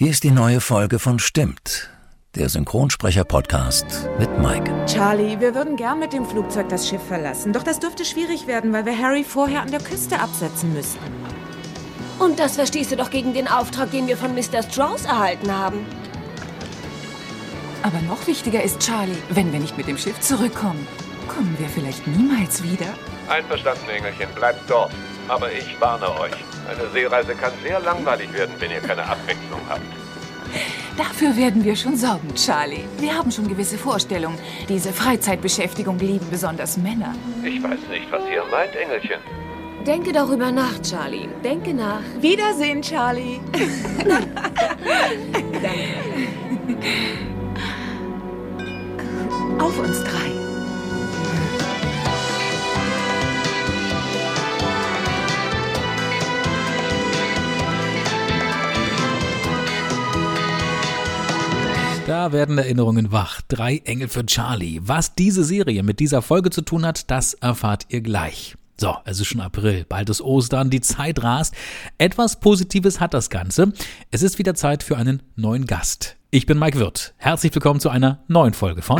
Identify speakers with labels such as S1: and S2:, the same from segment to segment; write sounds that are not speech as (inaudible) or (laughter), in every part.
S1: Hier ist die neue Folge von Stimmt, der Synchronsprecher-Podcast mit Mike.
S2: Charlie, wir würden gern mit dem Flugzeug das Schiff verlassen, doch das dürfte schwierig werden, weil wir Harry vorher an der Küste absetzen müssten.
S3: Und das verstehst du doch gegen den Auftrag, den wir von Mr. Strauss erhalten haben.
S4: Aber noch wichtiger ist, Charlie, wenn wir nicht mit dem Schiff zurückkommen, kommen wir vielleicht niemals wieder.
S5: Einverstanden, Engelchen, bleibt dort. Aber ich warne euch. Eine Seereise kann sehr langweilig werden, wenn ihr keine Abwechslung habt.
S4: Dafür werden wir schon sorgen, Charlie. Wir haben schon gewisse Vorstellungen. Diese Freizeitbeschäftigung lieben besonders Männer.
S5: Ich weiß nicht, was ihr meint, Engelchen.
S3: Denke darüber nach, Charlie. Denke nach.
S2: Wiedersehen, Charlie. (laughs)
S4: Auf uns drei.
S6: Da werden Erinnerungen wach. Drei Engel für Charlie. Was diese Serie mit dieser Folge zu tun hat, das erfahrt ihr gleich. So, es ist schon April, bald ist Ostern, die Zeit rast. Etwas Positives hat das Ganze. Es ist wieder Zeit für einen neuen Gast. Ich bin Mike Wirth. Herzlich willkommen zu einer neuen Folge von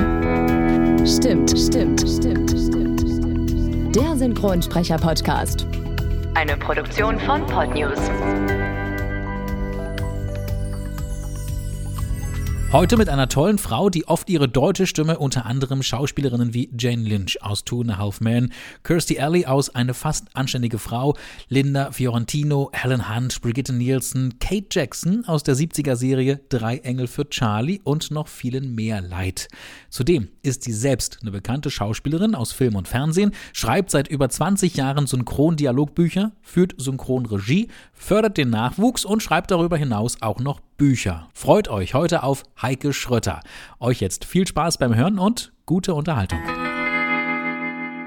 S7: Stimmt, stimmt, stimmt, stimmt, stimmt. Der Synchronsprecher-Podcast. Eine Produktion von Podnews.
S6: Heute mit einer tollen Frau, die oft ihre deutsche Stimme unter anderem Schauspielerinnen wie Jane Lynch aus Two and a Half Men, Kirstie Alley aus Eine fast anständige Frau, Linda Fiorentino, Helen Hunt, Brigitte Nielsen, Kate Jackson aus der 70er-Serie Drei Engel für Charlie und noch vielen mehr leid. Zudem ist sie selbst eine bekannte Schauspielerin aus Film und Fernsehen, schreibt seit über 20 Jahren Synchrondialogbücher, führt Synchronregie, fördert den Nachwuchs und schreibt darüber hinaus auch noch Bücher. Freut euch heute auf Heike Schrötter. Euch jetzt viel Spaß beim Hören und gute Unterhaltung.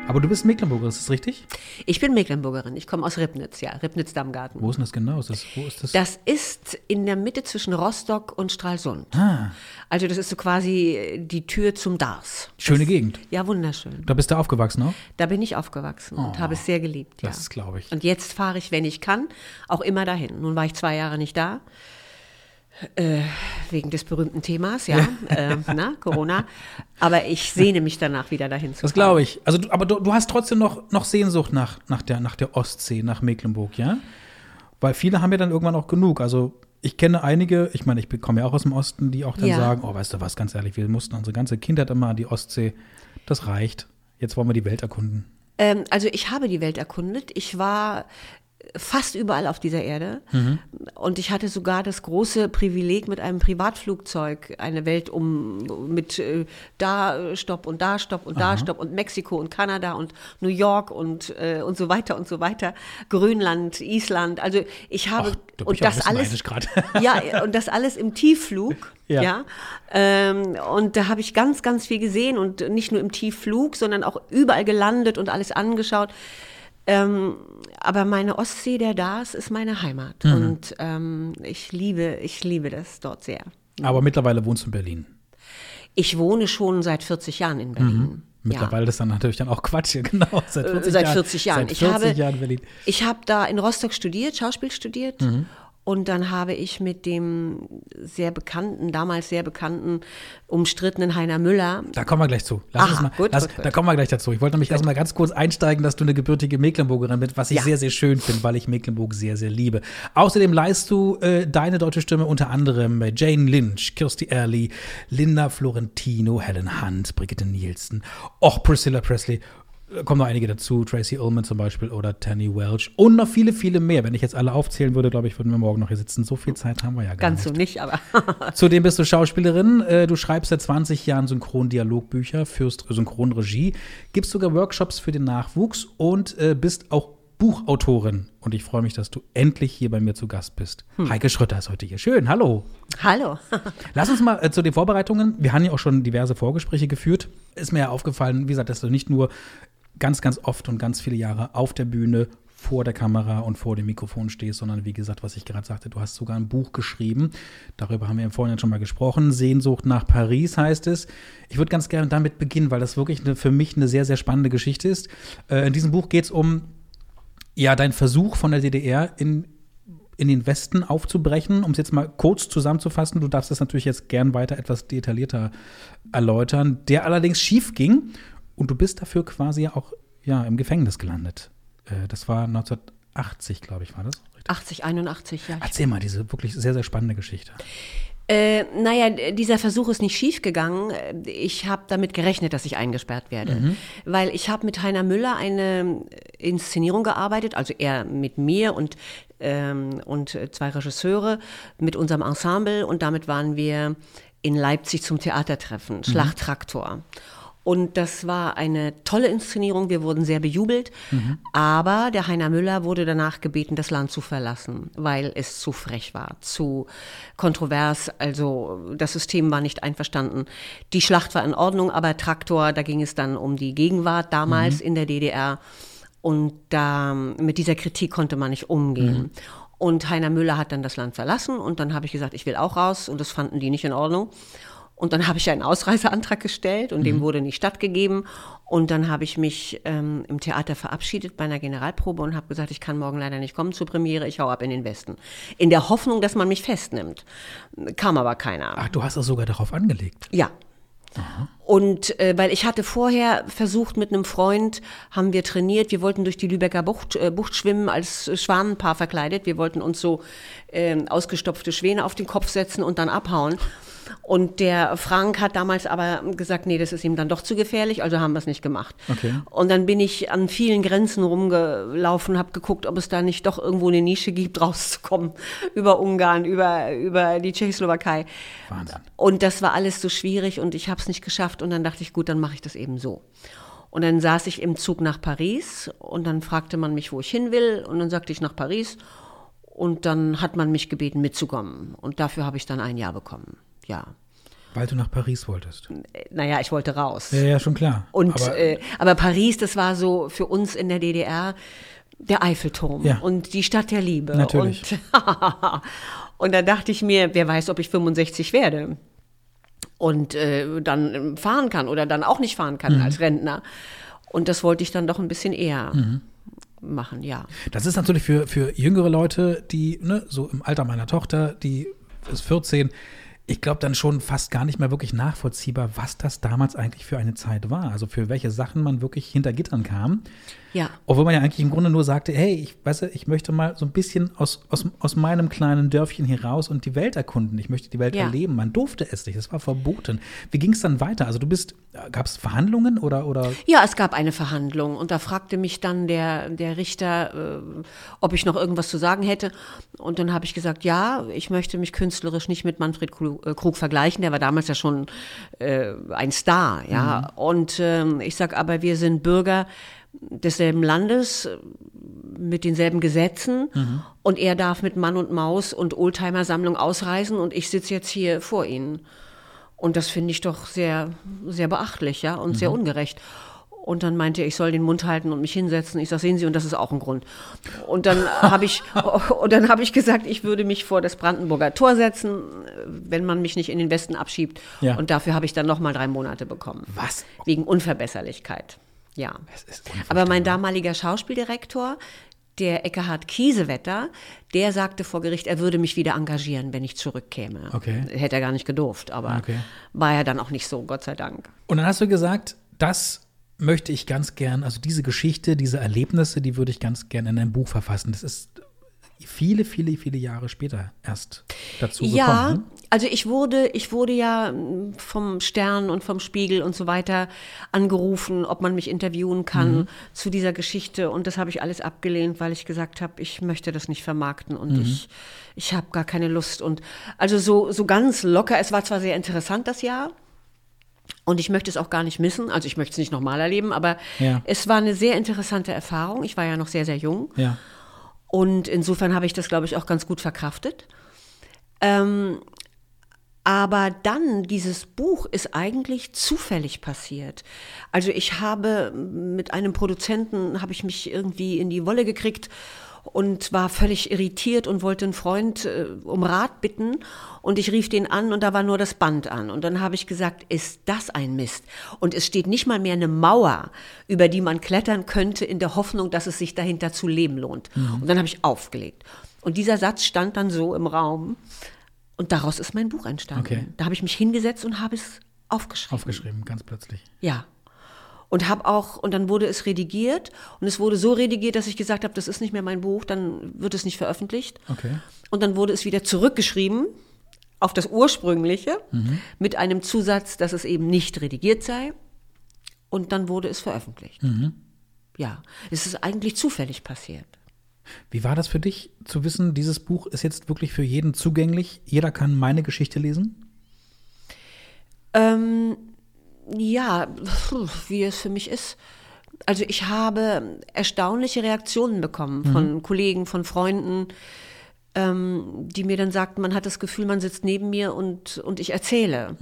S6: Aber du bist Mecklenburger, ist das richtig?
S8: Ich bin Mecklenburgerin. Ich komme aus Ribnitz, ja, Ribnitz-Dammgarten.
S6: Wo ist denn das genau? Ist das, wo ist das?
S8: Das ist in der Mitte zwischen Rostock und Stralsund.
S6: Ah.
S8: Also das ist so quasi die Tür zum Dars.
S6: Schöne
S8: das,
S6: Gegend.
S8: Ja, wunderschön.
S6: Da bist du aufgewachsen, auch?
S8: Da bin ich aufgewachsen und
S6: Oh,
S8: habe es sehr geliebt. Ja.
S6: das glaube ich.
S8: Und jetzt fahre ich, wenn ich kann, auch immer dahin. Nun war ich zwei Jahre nicht da. Äh, wegen des berühmten Themas, ja, äh, na, Corona. Aber ich sehne mich danach wieder dahin zu
S6: Das
S8: fahren.
S6: glaube ich. Also, du, aber du, du hast trotzdem noch, noch Sehnsucht nach, nach, der, nach der Ostsee, nach Mecklenburg, ja? Weil viele haben ja dann irgendwann auch genug. Also, ich kenne einige, ich meine, ich komme ja auch aus dem Osten, die auch dann
S8: Ja.
S6: sagen: Oh, weißt du was, ganz ehrlich, wir mussten unsere ganze Kindheit immer an die Ostsee. Das reicht. Jetzt wollen wir die Welt erkunden.
S8: Ähm, also ich habe die Welt erkundet. Ich war fast überall auf dieser Erde. Und ich hatte sogar das große Privileg, mit einem Privatflugzeug eine Welt um mit äh, da äh, Stopp und da Stopp und da Stopp und Mexiko und Kanada und New York und äh, und so weiter und so weiter. Grönland, Island. Also ich habe
S6: Ach, da
S8: und
S6: ich
S8: das alles (laughs) ja und das alles im Tiefflug.
S6: Ja.
S8: ja. Ähm, und da habe ich ganz, ganz viel gesehen und nicht nur im Tiefflug, sondern auch überall gelandet und alles angeschaut. Ähm, aber meine Ostsee, der Dars, ist meine Heimat.
S6: Mhm.
S8: Und ähm, ich liebe, ich liebe das dort sehr.
S6: Aber mittlerweile wohnst du in Berlin.
S8: Ich wohne schon seit 40 Jahren in Berlin.
S6: Mittlerweile ist dann natürlich dann auch Quatsch hier, (laughs) genau. Seit 40
S8: Äh, seit
S6: Jahren.
S8: 40 Jahren.
S6: Seit
S8: Ich
S6: 40
S8: habe-
S6: Jahren Berlin.
S8: Ich habe da in Rostock studiert, Schauspiel studiert.
S6: Mhm.
S8: Und dann habe ich mit dem sehr bekannten, damals sehr bekannten, umstrittenen Heiner Müller.
S6: Da kommen wir gleich zu. Lass
S8: Aha,
S6: uns mal,
S8: gut,
S6: lass,
S8: gut, gut.
S6: Da kommen wir gleich dazu. Ich wollte nämlich erstmal ganz kurz einsteigen, dass du eine gebürtige Mecklenburgerin bist, was ich
S8: Ja.
S6: sehr, sehr schön finde, weil ich Mecklenburg sehr, sehr liebe. Außerdem leist du äh, deine deutsche Stimme unter anderem Jane Lynch, Kirstie Alley, Linda Florentino, Helen Hunt, Brigitte Nielsen, auch Priscilla Presley. Kommen noch einige dazu, Tracy Ullman zum Beispiel oder Tanny Welch und noch viele, viele mehr. Wenn ich jetzt alle aufzählen würde, glaube ich, würden wir morgen noch hier sitzen. So viel Zeit haben wir ja gar
S8: Ganz
S6: nicht.
S8: so nicht, aber (laughs)
S6: Zudem bist du Schauspielerin. äh, Du schreibst seit 20 Jahren Synchrondialogbücher, führst Synchronregie, gibst sogar Workshops für den Nachwuchs und äh, bist auch Buchautorin. Und ich freue mich, dass du endlich hier bei mir zu Gast bist. Heike Schrötter ist heute hier. Schön, hallo.
S8: hallo. (laughs)
S6: Lass uns mal äh, zu den Vorbereitungen. Wir haben ja auch schon diverse Vorgespräche geführt. Ist mir ja aufgefallen, wie gesagt, dass du nicht nur ganz, ganz oft und ganz viele Jahre auf der Bühne vor der Kamera und vor dem Mikrofon stehst, sondern wie gesagt, was ich gerade sagte, du hast sogar ein Buch geschrieben. Darüber haben wir im Vorhinein schon mal gesprochen. Sehnsucht nach Paris heißt es. Ich würde ganz gerne damit beginnen, weil das wirklich eine, für mich eine sehr, sehr spannende Geschichte ist. Äh, in diesem Buch geht es um ja, dein Versuch von der DDR in in den Westen aufzubrechen, um es jetzt mal kurz zusammenzufassen. Du darfst das natürlich jetzt gern weiter etwas detaillierter erläutern, der allerdings schief ging und du bist dafür quasi auch ja, im Gefängnis gelandet. Äh, das war 1980, glaube ich, war das?
S8: 80, 81, ja.
S6: Erzähl mal diese wirklich sehr, sehr spannende Geschichte.
S8: Äh, naja, dieser Versuch ist nicht schiefgegangen. Ich habe damit gerechnet, dass ich eingesperrt werde. Mhm. Weil ich habe mit Heiner Müller eine Inszenierung gearbeitet, also er mit mir und, ähm, und zwei Regisseure mit unserem Ensemble. Und damit waren wir in Leipzig zum Theatertreffen, mhm. Und das war eine tolle Inszenierung. Wir wurden sehr bejubelt. Mhm. Aber der Heiner Müller wurde danach gebeten, das Land zu verlassen, weil es zu frech war, zu kontrovers. Also das System war nicht einverstanden. Die Schlacht war in Ordnung, aber Traktor, da ging es dann um die Gegenwart damals mhm. in der DDR. Und da, mit dieser Kritik konnte man nicht umgehen. Mhm. Und Heiner Müller hat dann das Land verlassen und dann habe ich gesagt, ich will auch raus und das fanden die nicht in Ordnung. Und dann habe ich einen Ausreiseantrag gestellt und mhm. dem wurde nicht stattgegeben. Und dann habe ich mich ähm, im Theater verabschiedet bei einer Generalprobe und habe gesagt, ich kann morgen leider nicht kommen zur Premiere, ich hau ab in den Westen. In der Hoffnung, dass man mich festnimmt. Kam aber keiner.
S6: Ach, du hast das sogar darauf angelegt?
S8: Ja. Aha. Und äh, weil ich hatte vorher versucht mit einem Freund, haben wir trainiert, wir wollten durch die Lübecker Bucht, äh, Bucht schwimmen als Schwanenpaar verkleidet. Wir wollten uns so äh, ausgestopfte Schwäne auf den Kopf setzen und dann abhauen. Und der Frank hat damals aber gesagt, nee, das ist ihm dann doch zu gefährlich, also haben wir es nicht gemacht. Okay. Und dann bin ich an vielen Grenzen rumgelaufen, habe geguckt, ob es da nicht doch irgendwo eine Nische gibt, (laughs) rauszukommen über Ungarn, über, über die Tschechoslowakei. Wahnsinn. Und das war alles so schwierig und ich habe es nicht geschafft und dann dachte ich, gut, dann mache ich das eben so. Und dann saß ich im Zug nach Paris und dann fragte man mich, wo ich hin will und dann sagte ich nach Paris und dann hat man mich gebeten mitzukommen und dafür habe ich dann ein Jahr bekommen ja.
S6: Weil du nach Paris wolltest.
S8: Naja, ich wollte raus.
S6: Ja, ja, schon klar.
S8: Und, aber, äh, aber Paris, das war so für uns in der DDR der Eiffelturm ja. und die Stadt der Liebe.
S6: Natürlich.
S8: Und, (laughs) und da dachte ich mir, wer weiß, ob ich 65 werde und äh, dann fahren kann oder dann auch nicht fahren kann mhm. als Rentner. Und das wollte ich dann doch ein bisschen eher mhm. machen, ja.
S6: Das ist natürlich für, für jüngere Leute, die, ne, so im Alter meiner Tochter, die ist 14, ich glaube dann schon fast gar nicht mehr wirklich nachvollziehbar, was das damals eigentlich für eine Zeit war. Also für welche Sachen man wirklich hinter Gittern kam.
S8: Ja.
S6: Obwohl man ja eigentlich im Grunde nur sagte, hey, ich weiß, ich möchte mal so ein bisschen aus, aus, aus meinem kleinen Dörfchen hier raus und die Welt erkunden. Ich möchte die Welt ja. erleben. Man durfte es nicht, es war verboten. Wie ging es dann weiter? Also du bist, gab es Verhandlungen oder, oder?
S8: Ja, es gab eine Verhandlung und da fragte mich dann der, der Richter, äh, ob ich noch irgendwas zu sagen hätte. Und dann habe ich gesagt, ja, ich möchte mich künstlerisch nicht mit Manfred Krug, äh, Krug vergleichen. Der war damals ja schon äh, ein Star, ja. Mhm. Und ähm, ich sage, aber wir sind Bürger desselben Landes mit denselben Gesetzen mhm. und er darf mit Mann und Maus und Oldtimer-Sammlung ausreisen und ich sitze jetzt hier vor Ihnen. Und das finde ich doch sehr, sehr beachtlich, ja, und mhm. sehr ungerecht. Und dann meinte er, ich soll den Mund halten und mich hinsetzen. Ich sage, sehen Sie, und das ist auch ein Grund. Und dann (laughs) habe ich, und dann habe ich gesagt, ich würde mich vor das Brandenburger Tor setzen, wenn man mich nicht in den Westen abschiebt. Ja. Und dafür habe ich dann nochmal drei Monate bekommen.
S6: Was?
S8: Wegen Unverbesserlichkeit. Ja. Aber mein damaliger Schauspieldirektor, der Eckhard Kiesewetter, der sagte vor Gericht, er würde mich wieder engagieren, wenn ich zurückkäme.
S6: Okay.
S8: Hätte er gar nicht gedurft, aber okay. war ja dann auch nicht so, Gott sei Dank.
S6: Und dann hast du gesagt, das möchte ich ganz gern, also diese Geschichte, diese Erlebnisse, die würde ich ganz gern in ein Buch verfassen. Das ist viele, viele, viele Jahre später erst dazu gekommen. Ja,
S8: ne? also ich wurde, ich wurde ja vom Stern und vom Spiegel und so weiter angerufen, ob man mich interviewen kann mhm. zu dieser Geschichte. Und das habe ich alles abgelehnt, weil ich gesagt habe, ich möchte das nicht vermarkten und mhm. ich, ich habe gar keine Lust. Und also so, so ganz locker, es war zwar sehr interessant das Jahr. Und ich möchte es auch gar nicht missen. Also ich möchte es nicht nochmal erleben, aber ja. es war eine sehr interessante Erfahrung. Ich war ja noch sehr, sehr jung.
S6: Ja.
S8: Und insofern habe ich das, glaube ich, auch ganz gut verkraftet. Ähm, aber dann, dieses Buch ist eigentlich zufällig passiert. Also ich habe mit einem Produzenten, habe ich mich irgendwie in die Wolle gekriegt und war völlig irritiert und wollte einen Freund äh, um Rat bitten. Und ich rief den an und da war nur das Band an. Und dann habe ich gesagt, ist das ein Mist? Und es steht nicht mal mehr eine Mauer, über die man klettern könnte, in der Hoffnung, dass es sich dahinter zu leben lohnt. Mhm. Und dann habe ich aufgelegt. Und dieser Satz stand dann so im Raum. Und daraus ist mein Buch entstanden.
S6: Okay.
S8: Da habe ich mich hingesetzt und habe es aufgeschrieben.
S6: Aufgeschrieben, ganz plötzlich.
S8: Ja. Und habe auch, und dann wurde es redigiert. Und es wurde so redigiert, dass ich gesagt habe, das ist nicht mehr mein Buch, dann wird es nicht veröffentlicht.
S6: Okay.
S8: Und dann wurde es wieder zurückgeschrieben auf das ursprüngliche mit einem Zusatz, dass es eben nicht redigiert sei. Und dann wurde es veröffentlicht. Ja, es ist eigentlich zufällig passiert.
S6: Wie war das für dich zu wissen, dieses Buch ist jetzt wirklich für jeden zugänglich? Jeder kann meine Geschichte lesen?
S8: Ähm, ja, wie es für mich ist. Also ich habe erstaunliche Reaktionen bekommen von Kollegen, von Freunden, ähm, die mir dann sagten, man hat das Gefühl, man sitzt neben mir und, und ich erzähle.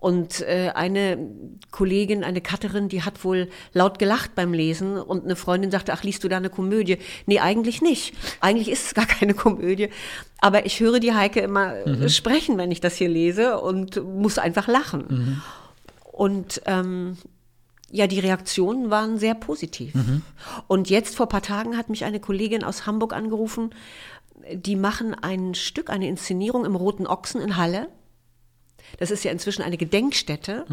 S8: Und äh, eine Kollegin, eine Cutterin, die hat wohl laut gelacht beim Lesen und eine Freundin sagte, ach, liest du da eine Komödie? Nee, eigentlich nicht. Eigentlich ist es gar keine (laughs) Komödie. Aber ich höre die Heike immer äh, sprechen, wenn ich das hier lese und muss einfach lachen. Und ähm, ja, die Reaktionen waren sehr positiv. Und jetzt vor ein paar Tagen hat mich eine Kollegin aus Hamburg angerufen, die machen ein Stück, eine Inszenierung im Roten Ochsen in Halle. Das ist ja inzwischen eine Gedenkstätte.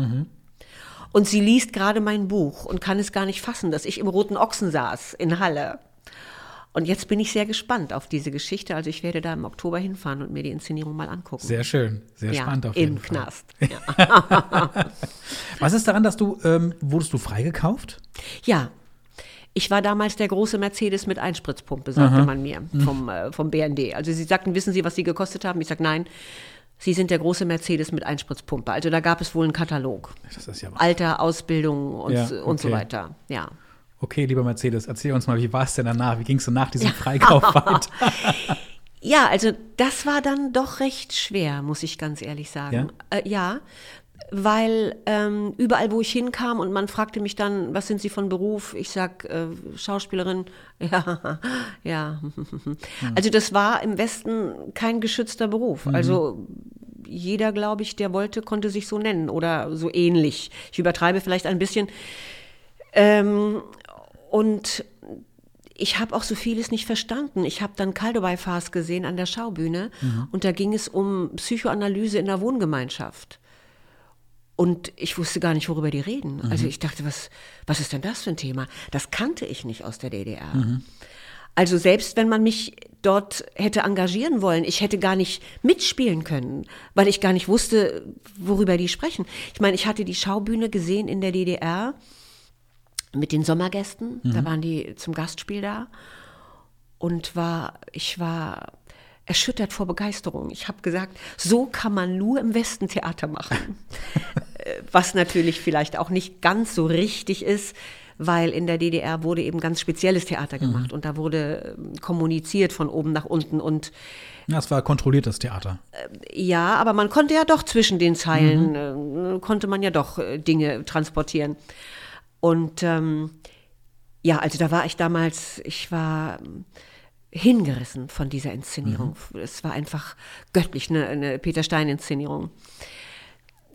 S8: Und sie liest gerade mein Buch und kann es gar nicht fassen, dass ich im Roten Ochsen saß in Halle. Und jetzt bin ich sehr gespannt auf diese Geschichte. Also ich werde da im Oktober hinfahren und mir die Inszenierung mal angucken.
S6: Sehr schön, sehr
S8: ja,
S6: spannend auf jeden
S8: im
S6: Fall.
S8: Knast. (laughs) Ja. (laughs)
S6: Was ist daran, dass du, ähm, wurdest du freigekauft?
S8: ja. Ich war damals der große Mercedes mit Einspritzpumpe, sagte man mir vom, äh, vom BND. Also sie sagten, wissen Sie, was Sie gekostet haben? Ich sage, nein, Sie sind der große Mercedes mit Einspritzpumpe. Also da gab es wohl einen Katalog.
S6: Das ist ja
S8: Alter, Ausbildung und,
S6: Ja,
S8: und so
S6: okay.
S8: weiter. Ja.
S6: Okay, lieber Mercedes, erzähl uns mal, wie war es denn danach? Wie ging es denn nach diesem Freikauf (laughs) weiter?
S8: Ja, also das war dann doch recht schwer, muss ich ganz ehrlich sagen. Ja, äh, ja weil ähm, überall, wo ich hinkam und man fragte mich dann, was sind Sie von Beruf? Ich sag äh, Schauspielerin. (laughs) Ja, ja. Also das war im Westen kein geschützter Beruf. Also jeder, glaube ich, der wollte, konnte sich so nennen oder so ähnlich. Ich übertreibe vielleicht ein bisschen. Ähm, und ich habe auch so vieles nicht verstanden. Ich habe dann Kaldobei-Farce gesehen an der Schaubühne und da ging es um Psychoanalyse in der Wohngemeinschaft. Und ich wusste gar nicht, worüber die reden. Also ich dachte, was, was ist denn das für ein Thema? Das kannte ich nicht aus der DDR. Also selbst wenn man mich dort hätte engagieren wollen, ich hätte gar nicht mitspielen können, weil ich gar nicht wusste, worüber die sprechen. Ich meine, ich hatte die Schaubühne gesehen in der DDR mit den Sommergästen. Da waren die zum Gastspiel da und war, ich war erschüttert vor Begeisterung. Ich habe gesagt, so kann man nur im Westen Theater machen. (laughs) Äh, Was natürlich vielleicht auch nicht ganz so richtig ist, weil in der DDR wurde eben ganz spezielles Theater gemacht und da wurde ähm, kommuniziert von oben nach unten und
S6: Ja, es war kontrolliertes Theater.
S8: ja, aber man konnte ja doch zwischen den Zeilen, äh, konnte man ja doch äh, Dinge transportieren. Und ähm, ja, also da war ich damals, ich war ähm, hingerissen von dieser Inszenierung. Es war einfach göttlich, eine, eine Peter Stein-Inszenierung.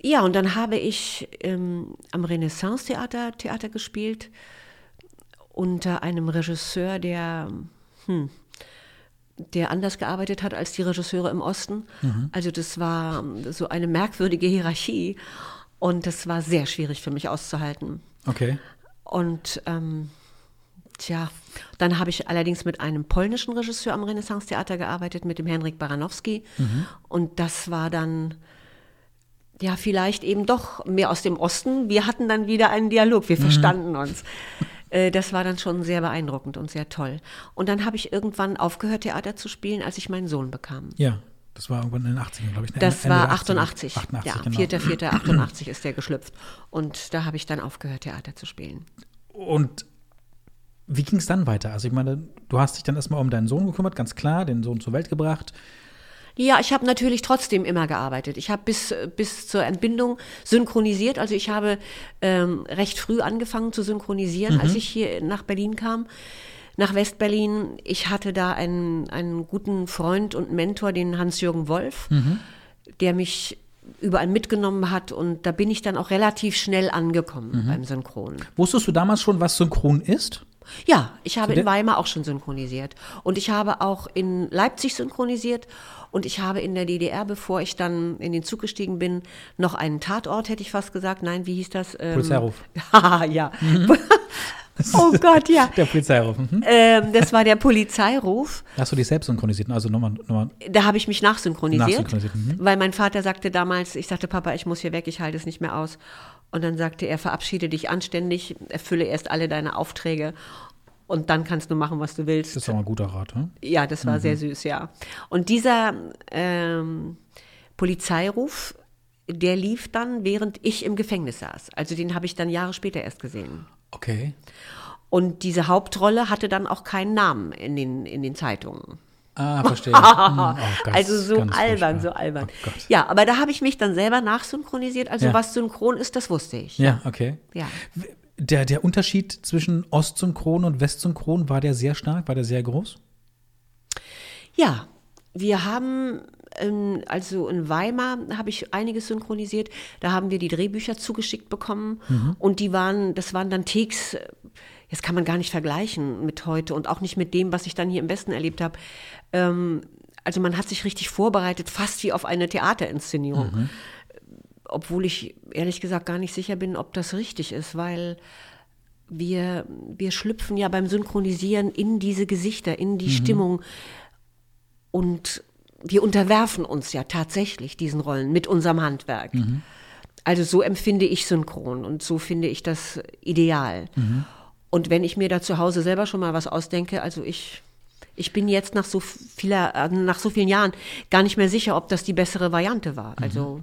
S8: Ja, und dann habe ich ähm, am Renaissance-Theater Theater gespielt unter einem Regisseur, der hm, der anders gearbeitet hat als die Regisseure im Osten. Also das war ähm, so eine merkwürdige Hierarchie und das war sehr schwierig für mich auszuhalten.
S6: Okay.
S8: Und ähm, tja, dann habe ich allerdings mit einem polnischen Regisseur am Renaissance-Theater gearbeitet, mit dem Henryk Baranowski. Und das war dann ja vielleicht eben doch mehr aus dem Osten. Wir hatten dann wieder einen Dialog, wir verstanden uns. Äh, Das war dann schon sehr beeindruckend und sehr toll. Und dann habe ich irgendwann aufgehört, Theater zu spielen, als ich meinen Sohn bekam.
S6: Ja, das war irgendwann in den 80ern, glaube ich. ne?
S8: Das
S6: Ende
S8: war
S6: der 80er.
S8: 88.
S6: 88,
S8: ja,
S6: genau.
S8: 4.4.88 ist der geschlüpft. Und da habe ich dann aufgehört, Theater zu spielen.
S6: Und wie ging es dann weiter? Also ich meine, du hast dich dann erstmal um deinen Sohn gekümmert, ganz klar, den Sohn zur Welt gebracht.
S8: Ja, ich habe natürlich trotzdem immer gearbeitet. Ich habe bis, bis zur Entbindung synchronisiert. Also ich habe ähm, recht früh angefangen zu synchronisieren, als ich hier nach Berlin kam, nach Westberlin. Ich hatte da einen, einen guten Freund und Mentor, den Hans-Jürgen Wolf, der mich überall mitgenommen hat. Und da bin ich dann auch relativ schnell angekommen beim Synchron.
S6: Wusstest du damals schon, was Synchron ist?
S8: Ja, ich habe in Weimar auch schon synchronisiert. Und ich habe auch in Leipzig synchronisiert. Und ich habe in der DDR, bevor ich dann in den Zug gestiegen bin, noch einen Tatort, hätte ich fast gesagt. Nein, wie hieß das? Ähm,
S6: Polizeiruf. (laughs)
S8: Ja. (laughs) (laughs) oh Gott, ja.
S6: Der Polizeiruf. Mhm.
S8: Ähm, das war der Polizeiruf.
S6: Hast du dich selbst synchronisiert? Also nochmal, nochmal.
S8: Da habe ich mich nachsynchronisiert,
S6: Nachsynchronisiert, mhm.
S8: weil mein Vater sagte damals, ich sagte, Papa, ich muss hier weg, ich halte es nicht mehr aus. Und dann sagte er, verabschiede dich anständig, erfülle erst alle deine Aufträge und dann kannst du machen, was du willst.
S6: Das ist mal ein guter Rat, ne?
S8: Ja, das war sehr süß, ja. Und dieser ähm, Polizeiruf, der lief dann, während ich im Gefängnis saß. Also den habe ich dann Jahre später erst gesehen.
S6: Okay.
S8: Und diese Hauptrolle hatte dann auch keinen Namen in den, in den Zeitungen.
S6: Ah, verstehe. (laughs) Hm, oh, ganz-
S8: also so albern, so albern.
S6: Oh
S8: ja, aber da habe ich mich dann selber nachsynchronisiert. Also
S6: Ja.
S8: was synchron ist, das wusste ich.
S6: Ja, okay.
S8: Ja.
S6: Der, der Unterschied zwischen Ostsynchron und Westsynchron, war der sehr stark? War der sehr groß?
S8: Ja, wir haben, ähm, also in Weimar habe ich einiges synchronisiert. Da haben wir die Drehbücher zugeschickt bekommen und die waren, das waren dann Takes, äh, jetzt kann man gar nicht vergleichen mit heute und auch nicht mit dem, was ich dann hier im Westen erlebt habe. Ähm, also man hat sich richtig vorbereitet, fast wie auf eine Theaterinszenierung. Obwohl ich ehrlich gesagt gar nicht sicher bin, ob das richtig ist, weil wir, wir schlüpfen ja beim Synchronisieren in diese Gesichter, in die Stimmung. Und wir unterwerfen uns ja tatsächlich diesen Rollen mit unserem Handwerk. Also so empfinde ich Synchron und so finde ich das ideal. Und wenn ich mir da zu Hause selber schon mal was ausdenke, also ich, ich bin jetzt nach so vieler, äh, nach so vielen Jahren gar nicht mehr sicher, ob das die bessere Variante war. Also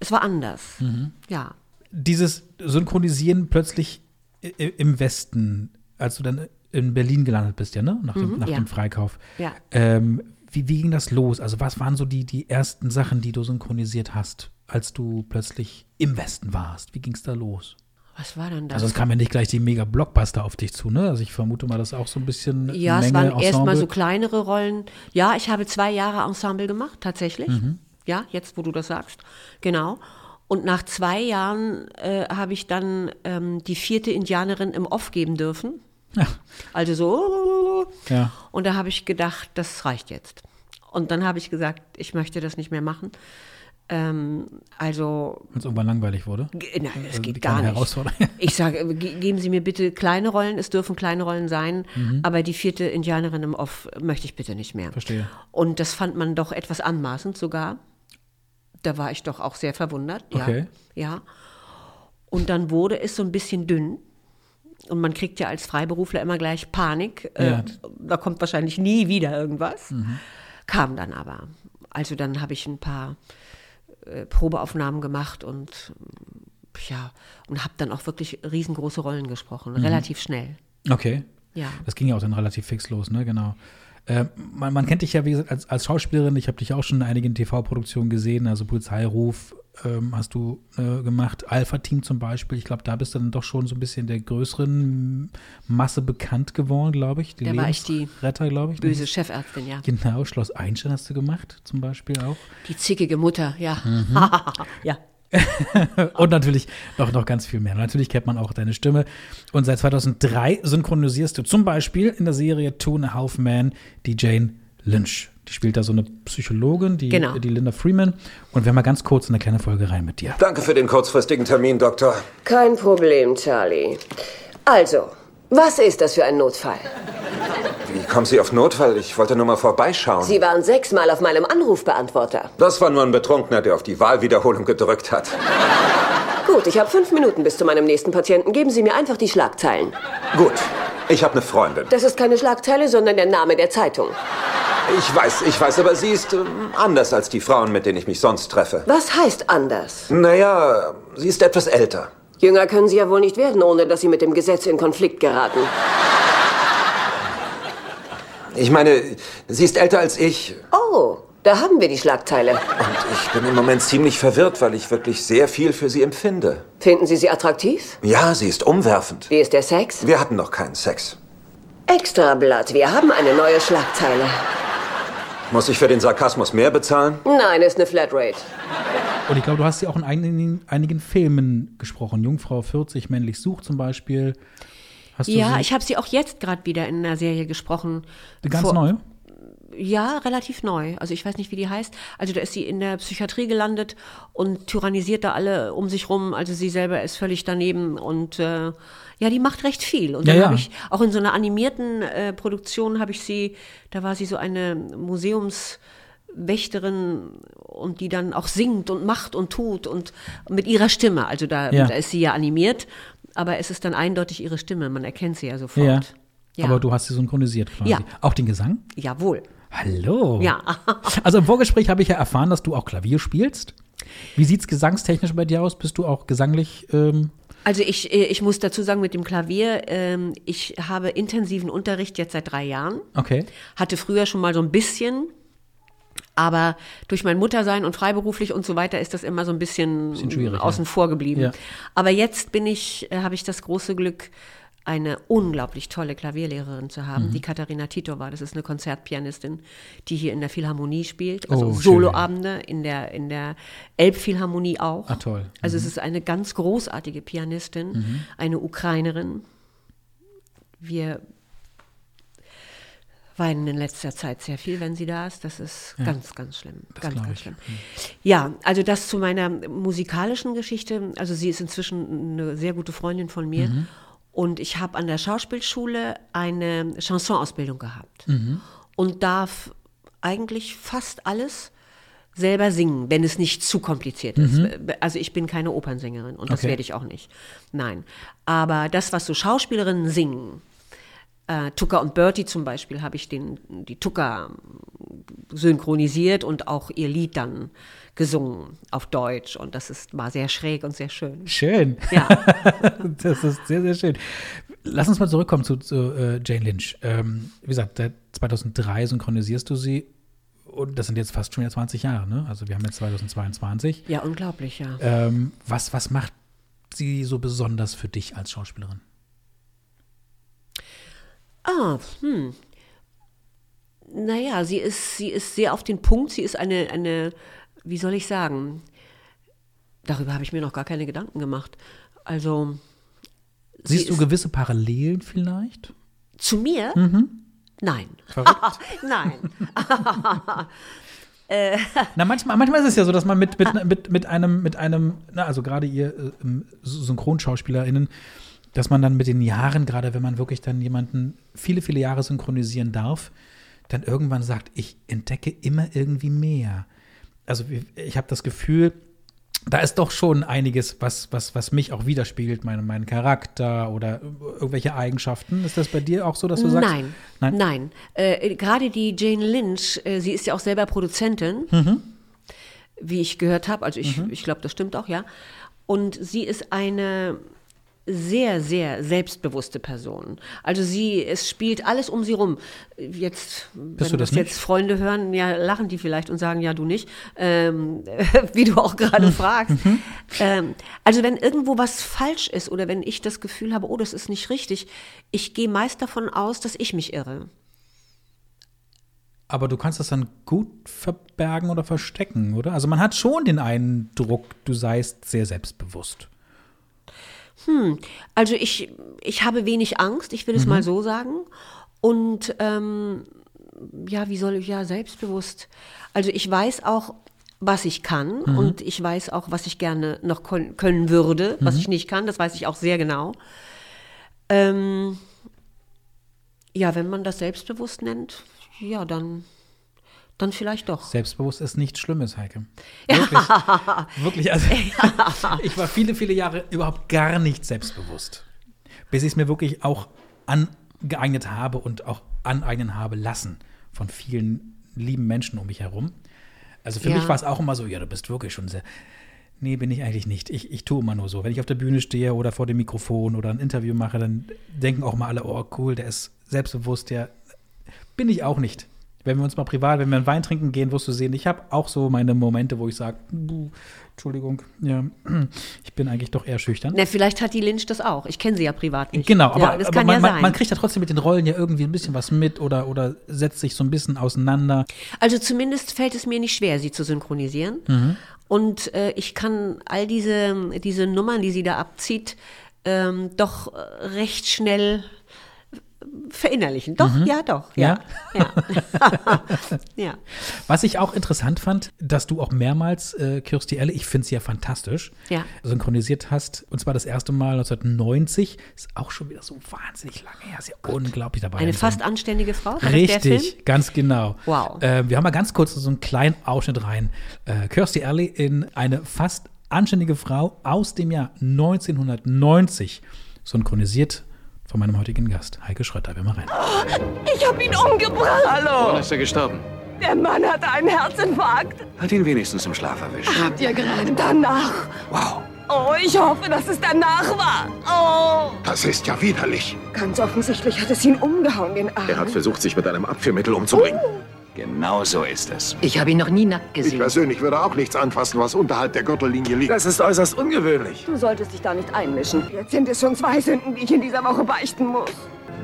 S8: es war anders. Ja.
S6: Dieses Synchronisieren plötzlich im Westen, als du dann in Berlin gelandet bist, ja, ne? Nach dem, nach
S8: ja.
S6: dem Freikauf.
S8: Ja.
S6: Ähm, wie, wie ging das los? Also, was waren so die, die ersten Sachen, die du synchronisiert hast, als du plötzlich im Westen warst? Wie ging es da los?
S8: Was war denn das?
S6: Also, es kam ja nicht gleich die Mega-Blockbuster auf dich zu, ne? Also, ich vermute mal, das auch so ein bisschen.
S8: Ja,
S6: Menge,
S8: es waren erstmal so kleinere Rollen. Ja, ich habe zwei Jahre Ensemble gemacht, tatsächlich.
S6: Mhm.
S8: Ja, jetzt, wo du das sagst. Genau. Und nach zwei Jahren äh, habe ich dann ähm, die vierte Indianerin im Off geben dürfen. Also so.
S6: Ja.
S8: Und da habe ich gedacht, das reicht jetzt. Und dann habe ich gesagt, ich möchte das nicht mehr machen. Ähm, also
S6: Wenn es irgendwann langweilig wurde.
S8: Nein, es
S6: Also,
S8: geht gar nicht. (laughs) Ich sage, ge- geben Sie mir bitte kleine Rollen, es dürfen kleine Rollen sein, aber die vierte Indianerin im Off möchte ich bitte nicht mehr.
S6: Verstehe.
S8: Und das fand man doch etwas anmaßend sogar. Da war ich doch auch sehr verwundert. Ja.
S6: Okay.
S8: Ja. Und dann wurde es so ein bisschen dünn. Und man kriegt ja als Freiberufler immer gleich Panik.
S6: Ja.
S8: Äh, da kommt wahrscheinlich nie wieder irgendwas. Kam dann aber. Also dann habe ich ein paar äh, Probeaufnahmen gemacht und ja, und habe dann auch wirklich riesengroße Rollen gesprochen, relativ schnell.
S6: Okay.
S8: Ja.
S6: Das ging ja auch dann relativ fix los, ne? Genau. Äh, man, man kennt dich ja, wie gesagt, als, als Schauspielerin. Ich habe dich auch schon in einigen TV-Produktionen gesehen. Also Polizeiruf ähm, hast du äh, gemacht. Alpha-Team zum Beispiel. Ich glaube, da bist du dann doch schon so ein bisschen der größeren Masse bekannt geworden, glaube ich. Die
S8: Da war ich die
S6: Retter, glaube ich. ne?
S8: Böse Chefärztin, ja.
S6: Genau, Schloss Einstein hast du gemacht, zum Beispiel auch.
S8: Die zickige Mutter, ja.
S6: Mhm. (laughs)
S8: ja. (laughs)
S6: Und natürlich noch, noch ganz viel mehr. Natürlich kennt man auch deine Stimme. Und seit 2003 synchronisierst du zum Beispiel in der Serie Two and a Half Men die Jane Lynch. Die spielt da so eine Psychologin, die,
S8: Genau.
S6: die Linda Freeman. Und wir mal ganz kurz in eine kleine Folge rein mit dir.
S9: Danke für den kurzfristigen Termin, Doktor.
S3: Kein Problem, Charlie. Also, was ist das für ein Notfall?
S9: Kommen Sie auf Notfall? Ich wollte nur mal vorbeischauen.
S3: Sie waren sechsmal auf meinem Anrufbeantworter.
S9: das war nur ein Betrunkener, der auf die Wahlwiederholung gedrückt hat.
S3: Gut, ich habe fünf Minuten bis zu meinem nächsten Patienten. Geben Sie mir einfach die Schlagzeilen.
S9: Gut, ich habe eine Freundin.
S3: Das ist keine Schlagzeile, sondern der Name der Zeitung.
S9: Ich weiß, ich weiß, aber sie ist ähm, anders als die Frauen, mit denen ich mich sonst treffe.
S3: Was heißt anders?
S9: Naja, sie ist etwas älter.
S3: Jünger können Sie ja wohl nicht werden, ohne dass Sie mit dem Gesetz in Konflikt geraten.
S9: Ich meine, sie ist älter als ich.
S3: Oh, da haben wir die Schlagzeile.
S9: Und ich bin im Moment ziemlich verwirrt, weil ich wirklich sehr viel für sie empfinde.
S3: Finden Sie sie attraktiv?
S9: Ja, sie ist umwerfend.
S3: Wie ist der Sex?
S9: Wir hatten noch keinen Sex.
S3: Extrablatt, wir haben eine neue Schlagzeile.
S9: Muss ich für den Sarkasmus mehr bezahlen?
S3: Nein, ist eine Flatrate.
S6: Und ich glaube, du hast ja auch in einigen, einigen Filmen gesprochen. Jungfrau 40, männlich sucht zum Beispiel. Hast du
S8: Ja,
S6: sie,
S8: ich habe sie auch jetzt gerade wieder in einer Serie gesprochen.
S6: ganz
S8: Vor-
S6: neu?
S8: Ja, relativ neu. Also ich weiß nicht, wie die heißt. Also da ist sie in der Psychiatrie gelandet und tyrannisiert da alle um sich rum. Also sie selber ist völlig daneben und äh, ja, die macht recht viel. Und dann
S6: ja.
S8: habe ich auch in so einer animierten äh, Produktion habe ich sie, da war sie so eine Museumswächterin und die dann auch singt und macht und tut und mit ihrer Stimme. Also da,
S6: Ja.
S8: da ist sie ja animiert, aber es ist dann eindeutig ihre Stimme. Man erkennt sie ja sofort.
S6: Ja.
S8: Ja.
S6: Aber du hast sie synchronisiert quasi.
S8: Ja.
S6: Auch den Gesang?
S8: Jawohl.
S6: Hallo.
S8: Ja. (laughs)
S6: Also im Vorgespräch habe ich ja erfahren, dass du auch Klavier spielst. Wie sieht's gesangstechnisch bei dir aus? Bist du auch gesanglich? Ähm,
S8: Also ich, äh, ich muss dazu sagen, mit dem Klavier, ähm, ich habe intensiven Unterricht jetzt seit drei Jahren.
S6: okay.
S8: Hatte früher schon mal so ein bisschen, aber durch mein Muttersein und freiberuflich und so weiter ist das immer so ein bisschen,
S6: Bisschen
S8: außen
S6: ja.
S8: vor geblieben.
S6: Ja.
S8: Aber jetzt bin ich, äh, habe ich das große Glück, eine unglaublich tolle Klavierlehrerin zu haben,
S6: Mhm.
S8: die Katharina Titor Das ist eine Konzertpianistin, die hier in der Philharmonie spielt, also
S6: Oh.
S8: Soloabende in der, in der Elbphilharmonie auch.
S6: Ah, toll.
S8: Also es ist eine ganz großartige Pianistin,
S6: Mhm.
S8: eine Ukrainerin. Wir weinen in letzter Zeit sehr viel, wenn sie da ist. Das ist
S6: Ja.
S8: ganz, ganz schlimm.
S6: Das
S8: ganz, ganz schlimm. Ja, also das zu meiner musikalischen Geschichte. Also sie ist inzwischen eine sehr gute Freundin von mir.
S6: Mhm.
S8: Und ich habe an der Schauspielschule eine Chansonausbildung gehabt.
S6: Mhm.
S8: Und darf eigentlich fast alles selber singen, wenn es nicht zu kompliziert ist. Also ich bin keine Opernsängerin und das
S6: Mhm. Okay.
S8: werde ich auch nicht. Nein. Aber das, was so Schauspielerinnen singen, äh, Tucker und Bertie zum Beispiel, habe ich den, die Tucker synchronisiert und auch ihr Lied dann gesungen auf Deutsch. Und das ist, war sehr schräg und sehr schön.
S6: Schön.
S8: Ja. (laughs)
S6: das ist sehr, sehr schön. Lass uns mal zurückkommen zu, zu äh, Jane Lynch. Ähm, wie gesagt, seit 2003 synchronisierst du sie. Und das sind jetzt fast schon wieder 20 Jahre, ne? Also wir haben jetzt 2022.
S8: Ja, unglaublich, ja.
S6: Ähm, was, was macht sie so besonders für dich als Schauspielerin?
S8: Ah, hm. Naja, sie ist, sie ist sehr auf den Punkt. Sie ist eine, eine, wie soll ich sagen, darüber habe ich mir noch gar keine Gedanken gemacht. Also. sie
S6: Siehst du gewisse Parallelen vielleicht?
S8: Zu mir? Nein.
S6: Verrückt. (laughs)
S8: Nein. (laughs)
S6: Na, manchmal, manchmal ist es ja so, dass man mit, mit, mit, mit einem, mit einem, na, also gerade ihr äh, ähm, SynchronschauspielerInnen, dass man dann mit den Jahren, gerade wenn man wirklich dann jemanden viele, viele Jahre synchronisieren darf, dann irgendwann sagt, ich entdecke immer irgendwie mehr. Also ich habe das Gefühl, da ist doch schon einiges, was, was, was mich auch widerspiegelt, mein, meinen Charakter oder irgendwelche Eigenschaften. Ist das bei dir auch so, dass du sagst?
S8: Nein,
S6: Nein?
S8: nein. Äh, Gerade die Jane Lynch, äh, sie ist ja auch selber Produzentin,
S6: Mhm.
S8: wie ich gehört habe. Also ich, ich glaube, das stimmt auch, ja. Und sie ist eine sehr, sehr selbstbewusste Person. Also sie, es spielt alles um sie rum. Jetzt, wenn
S6: du das
S8: das jetzt Freunde hören, ja, lachen die vielleicht und sagen, ja, du nicht, ähm, (laughs) wie du auch gerade fragst. Ähm, also wenn irgendwo was falsch ist oder wenn ich das Gefühl habe, oh, das ist nicht richtig, ich gehe meist davon aus, dass ich mich irre.
S6: Aber du kannst das dann gut verbergen oder verstecken, oder? Also man hat schon den Eindruck, du seist sehr selbstbewusst.
S8: Also ich, ich habe wenig Angst, ich will es mal so sagen. Und ähm, ja, wie soll ich, ja, selbstbewusst. Also ich weiß auch, was ich kann und ich weiß auch, was ich gerne noch können würde, was ich nicht kann, das weiß ich auch sehr genau. Ähm, ja, wenn man das selbstbewusst nennt, ja, dann, dann vielleicht doch.
S6: Selbstbewusst ist nichts Schlimmes, Heike. (laughs) Wirklich. wirklich. Also, (laughs) ich war viele, viele Jahre überhaupt gar nicht selbstbewusst. Bis ich es mir wirklich auch angeeignet habe und auch aneignen habe lassen von vielen lieben Menschen um mich herum. Also für
S8: Ja.
S6: mich war es auch immer so, ja, du bist wirklich schon sehr. Nee, bin ich eigentlich nicht. Ich, ich tue immer nur so. Wenn ich auf der Bühne stehe oder vor dem Mikrofon oder ein Interview mache, dann denken auch mal alle, oh cool, der ist selbstbewusst, der bin ich auch nicht. Wenn wir uns mal privat, wenn wir einen Wein trinken gehen, wirst du sehen, ich habe auch so meine Momente, wo ich sage, Entschuldigung, ja, (clears throat) ich bin eigentlich doch eher schüchtern.
S8: Na, vielleicht hat die Lynch das auch. Ich kenne sie ja privat nicht.
S6: Genau, aber,
S8: ja, das
S6: aber
S8: kann
S6: man,
S8: ja
S6: man,
S8: sein.
S6: man kriegt ja trotzdem mit den Rollen ja irgendwie ein bisschen was mit oder, oder setzt sich so ein bisschen auseinander.
S8: Also zumindest fällt es mir nicht schwer, sie zu synchronisieren.
S6: Mhm.
S8: Und äh, ich kann all diese, diese Nummern, die sie da abzieht, ähm, doch äh, recht schnell verinnerlichen. Doch, mhm. ja, doch. Ja. Ja.
S6: ja. (laughs) (laughs) Was ich auch interessant fand, dass du auch mehrmals äh, Kirstie Elle, ich finde sie ja fantastisch,
S8: ja.
S6: synchronisiert hast. Und zwar das erste Mal 1990. Ist auch schon wieder so wahnsinnig lange her. Ist ja Gott. unglaublich dabei.
S8: Eine fast anständige Frau.
S6: Richtig, ganz genau.
S8: Wow.
S6: Äh, wir haben mal ganz kurz so einen kleinen Ausschnitt rein. Äh, Kirstie Alley in eine fast anständige Frau aus dem Jahr 1990 synchronisiert von meinem heutigen Gast, Heike Schrötter. Wir mal rein.
S3: Ich habe ihn umgebracht.
S10: Hallo. Wann ist er gestorben?
S3: Der Mann hatte einen Herzinfarkt.
S10: Hat ihn wenigstens im Schlaf erwischt.
S3: Habt ihr gerade danach?
S10: Wow.
S3: Oh, ich hoffe, dass es danach war. Oh.
S10: Das ist ja widerlich.
S3: Ganz offensichtlich hat es ihn umgehauen, den Arm.
S10: Er hat versucht, sich mit einem Abführmittel umzubringen. Oh. Genau so ist es.
S3: Ich habe ihn noch nie nackt gesehen.
S10: Ich persönlich würde auch nichts anfassen, was unterhalb der Gürtellinie liegt. Das ist äußerst ungewöhnlich.
S3: Du solltest dich da nicht einmischen. Jetzt sind es schon zwei Sünden, die ich in dieser Woche beichten muss.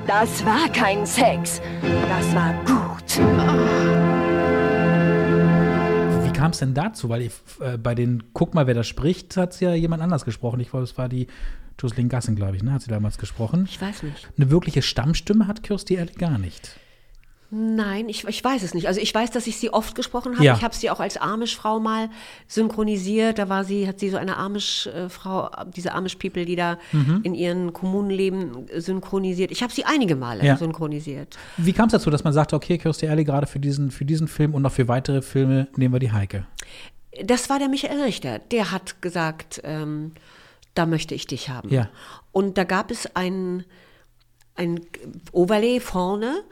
S3: Das war kein Sex. Das war gut.
S6: Wie kam es denn dazu? Weil ich, äh, bei den Guck mal, wer da spricht, hat es ja jemand anders gesprochen. Ich glaube, es war die Jocelyn Gassen, glaube ich, ne? hat sie damals gesprochen.
S8: Ich weiß nicht.
S6: Eine wirkliche Stammstimme hat Kirstie Ehrlich gar nicht.
S8: Nein, ich, ich weiß es nicht. Also ich weiß, dass ich sie oft gesprochen habe. Ja. Ich habe sie auch als Amish-Frau mal synchronisiert. Da war sie, hat sie so eine Amish-Frau, diese Amish-People, die da mhm. in ihren Kommunen leben, synchronisiert. Ich habe sie einige Male ja. synchronisiert.
S6: Wie kam es dazu, dass man sagte, okay, Kirstie Ehrlich, gerade für diesen, für diesen Film und noch für weitere Filme nehmen wir die Heike?
S8: Das war der Michael Richter. Der hat gesagt, ähm, da möchte ich dich haben.
S6: Ja.
S8: Und da gab es ein, ein Overlay vorne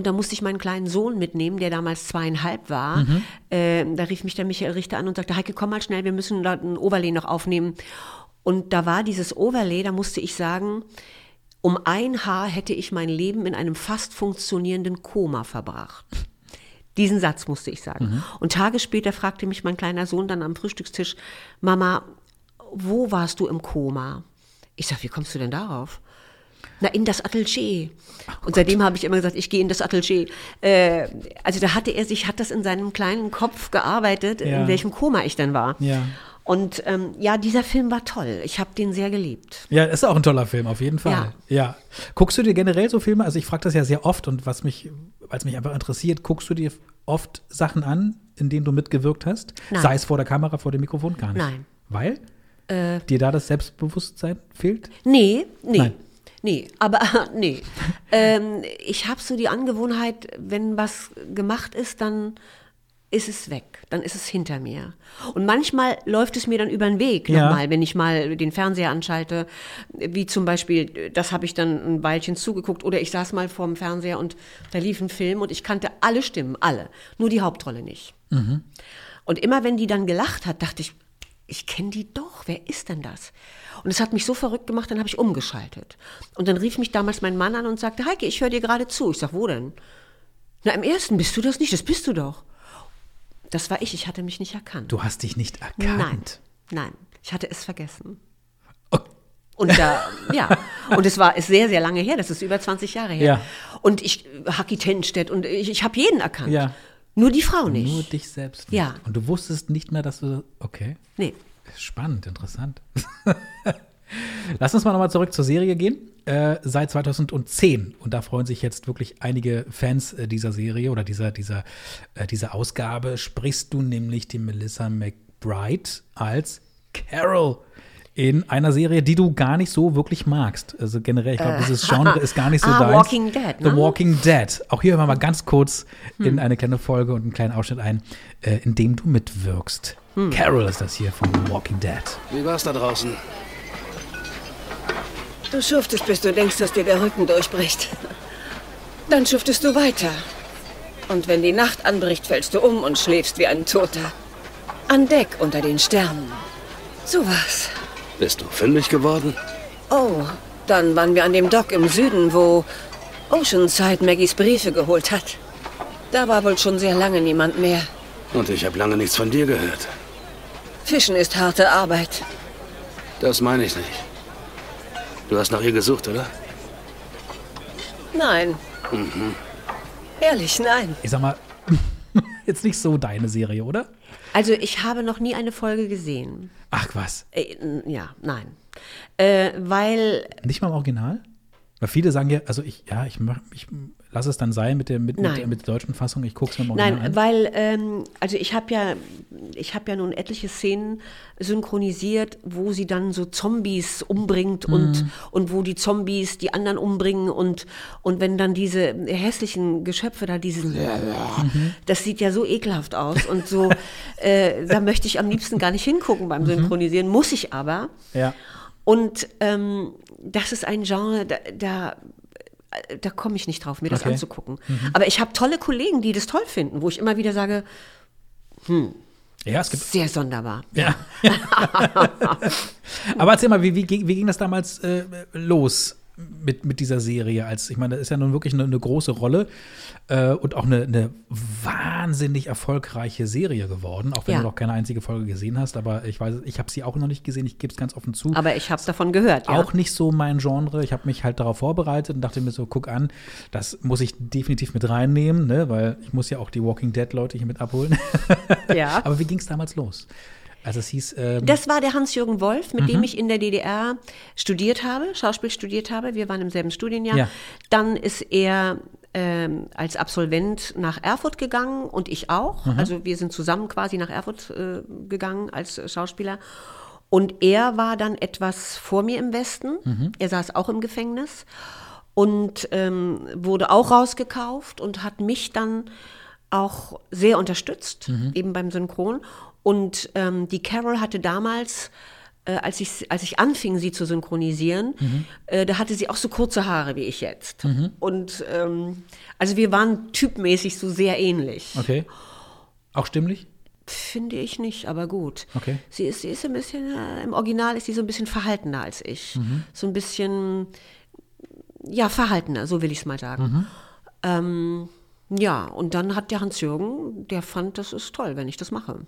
S8: und da musste ich meinen kleinen Sohn mitnehmen, der damals zweieinhalb war. Mhm. Äh, da rief mich der Michael Richter an und sagte, Heike, komm mal schnell, wir müssen da ein Overlay noch aufnehmen. Und da war dieses Overlay, da musste ich sagen, um ein Haar hätte ich mein Leben in einem fast funktionierenden Koma verbracht. Diesen Satz musste ich sagen. Mhm. Und Tage später fragte mich mein kleiner Sohn dann am Frühstückstisch, Mama, wo warst du im Koma? Ich sag, wie kommst du denn darauf? Na, in das Atelier. Und seitdem habe ich immer gesagt, ich gehe in das Atelier. Äh, also da hatte er sich, hat das in seinem kleinen Kopf gearbeitet, ja. in welchem Koma ich dann war.
S6: Ja.
S8: Und ähm, ja, dieser Film war toll. Ich habe den sehr geliebt.
S6: Ja, ist auch ein toller Film, auf jeden Fall. Ja. ja. Guckst du dir generell so Filme? Also ich frage das ja sehr oft und was mich, weil es mich einfach interessiert, guckst du dir oft Sachen an, in denen du mitgewirkt hast?
S8: Nein.
S6: Sei es vor der Kamera, vor dem Mikrofon, gar nicht.
S8: Nein.
S6: Weil? Äh, dir da das Selbstbewusstsein fehlt?
S8: Nee, nee. Nein. Nee, aber (laughs) nee. ähm, ich habe so die Angewohnheit, wenn was gemacht ist, dann ist es weg, dann ist es hinter mir. Und manchmal läuft es mir dann über den Weg ja. nochmal, wenn ich mal den Fernseher anschalte, wie zum Beispiel, das habe ich dann ein Weilchen zugeguckt, oder ich saß mal vorm Fernseher und da lief ein Film und ich kannte alle Stimmen, alle, nur die Hauptrolle nicht. Mhm. Und immer wenn die dann gelacht hat, dachte ich, ich kenne die doch, wer ist denn das? Und es hat mich so verrückt gemacht, dann habe ich umgeschaltet. Und dann rief mich damals mein Mann an und sagte, Heike, ich höre dir gerade zu. Ich sag, wo denn? Na, im ersten bist du das nicht, das bist du doch. Das war ich, ich hatte mich nicht erkannt.
S6: Du hast dich nicht erkannt?
S8: Nein, nein, ich hatte es vergessen. Und da, ja, und es war ist sehr, sehr lange her, das ist über 20 Jahre her.
S6: Ja.
S8: Und ich, Haki Tenstedt, und ich, ich habe jeden erkannt.
S6: Ja.
S8: Nur die Frau nicht.
S6: Nur dich selbst nicht.
S8: Ja.
S6: Und du wusstest nicht mehr, dass du, okay.
S8: Nee.
S6: Spannend, interessant. (laughs) Lass uns mal nochmal zurück zur Serie gehen. Äh, seit 2010. Und da freuen sich jetzt wirklich einige Fans äh, dieser Serie oder dieser, dieser, äh, dieser Ausgabe. Sprichst du nämlich die Melissa McBride als Carol in einer Serie, die du gar nicht so wirklich magst. Also generell, ich glaube, äh, dieses Genre ist gar nicht so (laughs) ah, deins.
S8: Walking Dead,
S6: ne? The Walking Dead. Auch hier hören wir mal ganz kurz hm. in eine kleine Folge und einen kleinen Ausschnitt ein, äh, in dem du mitwirkst. Hm. Carol ist das hier von The Walking Dead.
S10: Wie war's da draußen?
S3: Du schuftest, bis du denkst, dass dir der Rücken durchbricht. Dann schuftest du weiter. Und wenn die Nacht anbricht, fällst du um und schläfst wie ein Toter. An Deck unter den Sternen. So was.
S10: Bist du fündig geworden?
S3: Oh, dann waren wir an dem Dock im Süden, wo Oceanside Maggies Briefe geholt hat. Da war wohl schon sehr lange niemand mehr.
S10: Und ich habe lange nichts von dir gehört.
S3: Fischen ist harte Arbeit.
S10: Das meine ich nicht. Du hast nach ihr gesucht, oder?
S3: Nein. Mhm. Ehrlich, nein.
S6: Ich sag mal, (laughs) jetzt nicht so deine Serie, oder?
S8: Also ich habe noch nie eine Folge gesehen.
S6: Ach was.
S8: Äh, ja, nein. Äh, weil.
S6: Nicht mal im Original? Weil viele sagen ja, also ich, ja, ich mach, ich lass es dann sein mit der, mit, mit, der, mit der deutschen Fassung, ich gucke es mir mal
S8: Nein,
S6: an.
S8: weil, ähm, also ich habe ja, ich habe ja nun etliche Szenen synchronisiert, wo sie dann so Zombies umbringt
S6: Mhm.
S8: und, und wo die Zombies die anderen umbringen und, und wenn dann diese hässlichen Geschöpfe da, diese,
S6: Mhm.
S8: das sieht ja so ekelhaft aus und so, (laughs) äh, da möchte ich am liebsten gar nicht hingucken beim Synchronisieren, muss ich aber.
S6: Ja.
S8: Und ähm, das ist ein Genre, da, da, da komme ich nicht drauf, mir das
S6: Okay.
S8: anzugucken. Aber ich habe tolle Kollegen, die das toll finden, wo ich immer wieder sage, hm,
S6: Ja, es gibt.
S8: sehr sonderbar.
S6: Ja. (laughs) (laughs) Aber erzähl mal, wie, wie, ging- wie ging das damals äh, los mit, mit dieser Serie? Als, ich meine, das ist ja nun wirklich eine, eine große Rolle äh, und auch eine, eine wahnsinnig erfolgreiche Serie geworden, auch wenn
S8: Ja.
S6: du noch keine einzige Folge gesehen hast. Aber ich weiß, ich habe sie auch noch nicht gesehen, ich gebe es ganz offen zu.
S8: Aber ich habe davon gehört, ja.
S6: Auch nicht so mein Genre. Ich habe mich halt darauf vorbereitet und dachte mir so, guck an, das muss ich definitiv mit reinnehmen, ne? weil ich muss ja auch die Walking Dead Leute hier mit abholen.
S8: Ja. (laughs)
S6: Aber wie ging es damals los? Also es hieß, ähm,
S8: Das war der Hans-Jürgen Wolf, mit dem ich in der DDR studiert habe, Schauspiel studiert habe. Wir waren im selben Studienjahr.
S6: Ja.
S8: Dann ist er ähm, als Absolvent nach Erfurt gegangen und ich auch. Also wir sind zusammen quasi nach Erfurt äh, gegangen als Schauspieler. Und er war dann etwas vor mir im Westen. Er saß auch im Gefängnis und ähm, wurde auch rausgekauft und hat mich dann auch sehr unterstützt, eben beim Synchron. Und ähm, die Carol hatte damals, äh, als, ich, als ich anfing, sie zu synchronisieren, äh, da hatte sie auch so kurze Haare wie ich jetzt. Und ähm, also wir waren typmäßig so sehr ähnlich.
S6: okay. Auch stimmlich?
S8: Finde ich nicht, aber gut.
S6: Okay.
S8: Sie ist, sie ist ein bisschen, äh, im Original ist sie so ein bisschen verhaltener als ich. So ein bisschen, ja, verhaltener, so will ich es mal sagen. Ähm, ja, und dann hat der Hans-Jürgen, der fand, das ist toll, wenn ich das mache.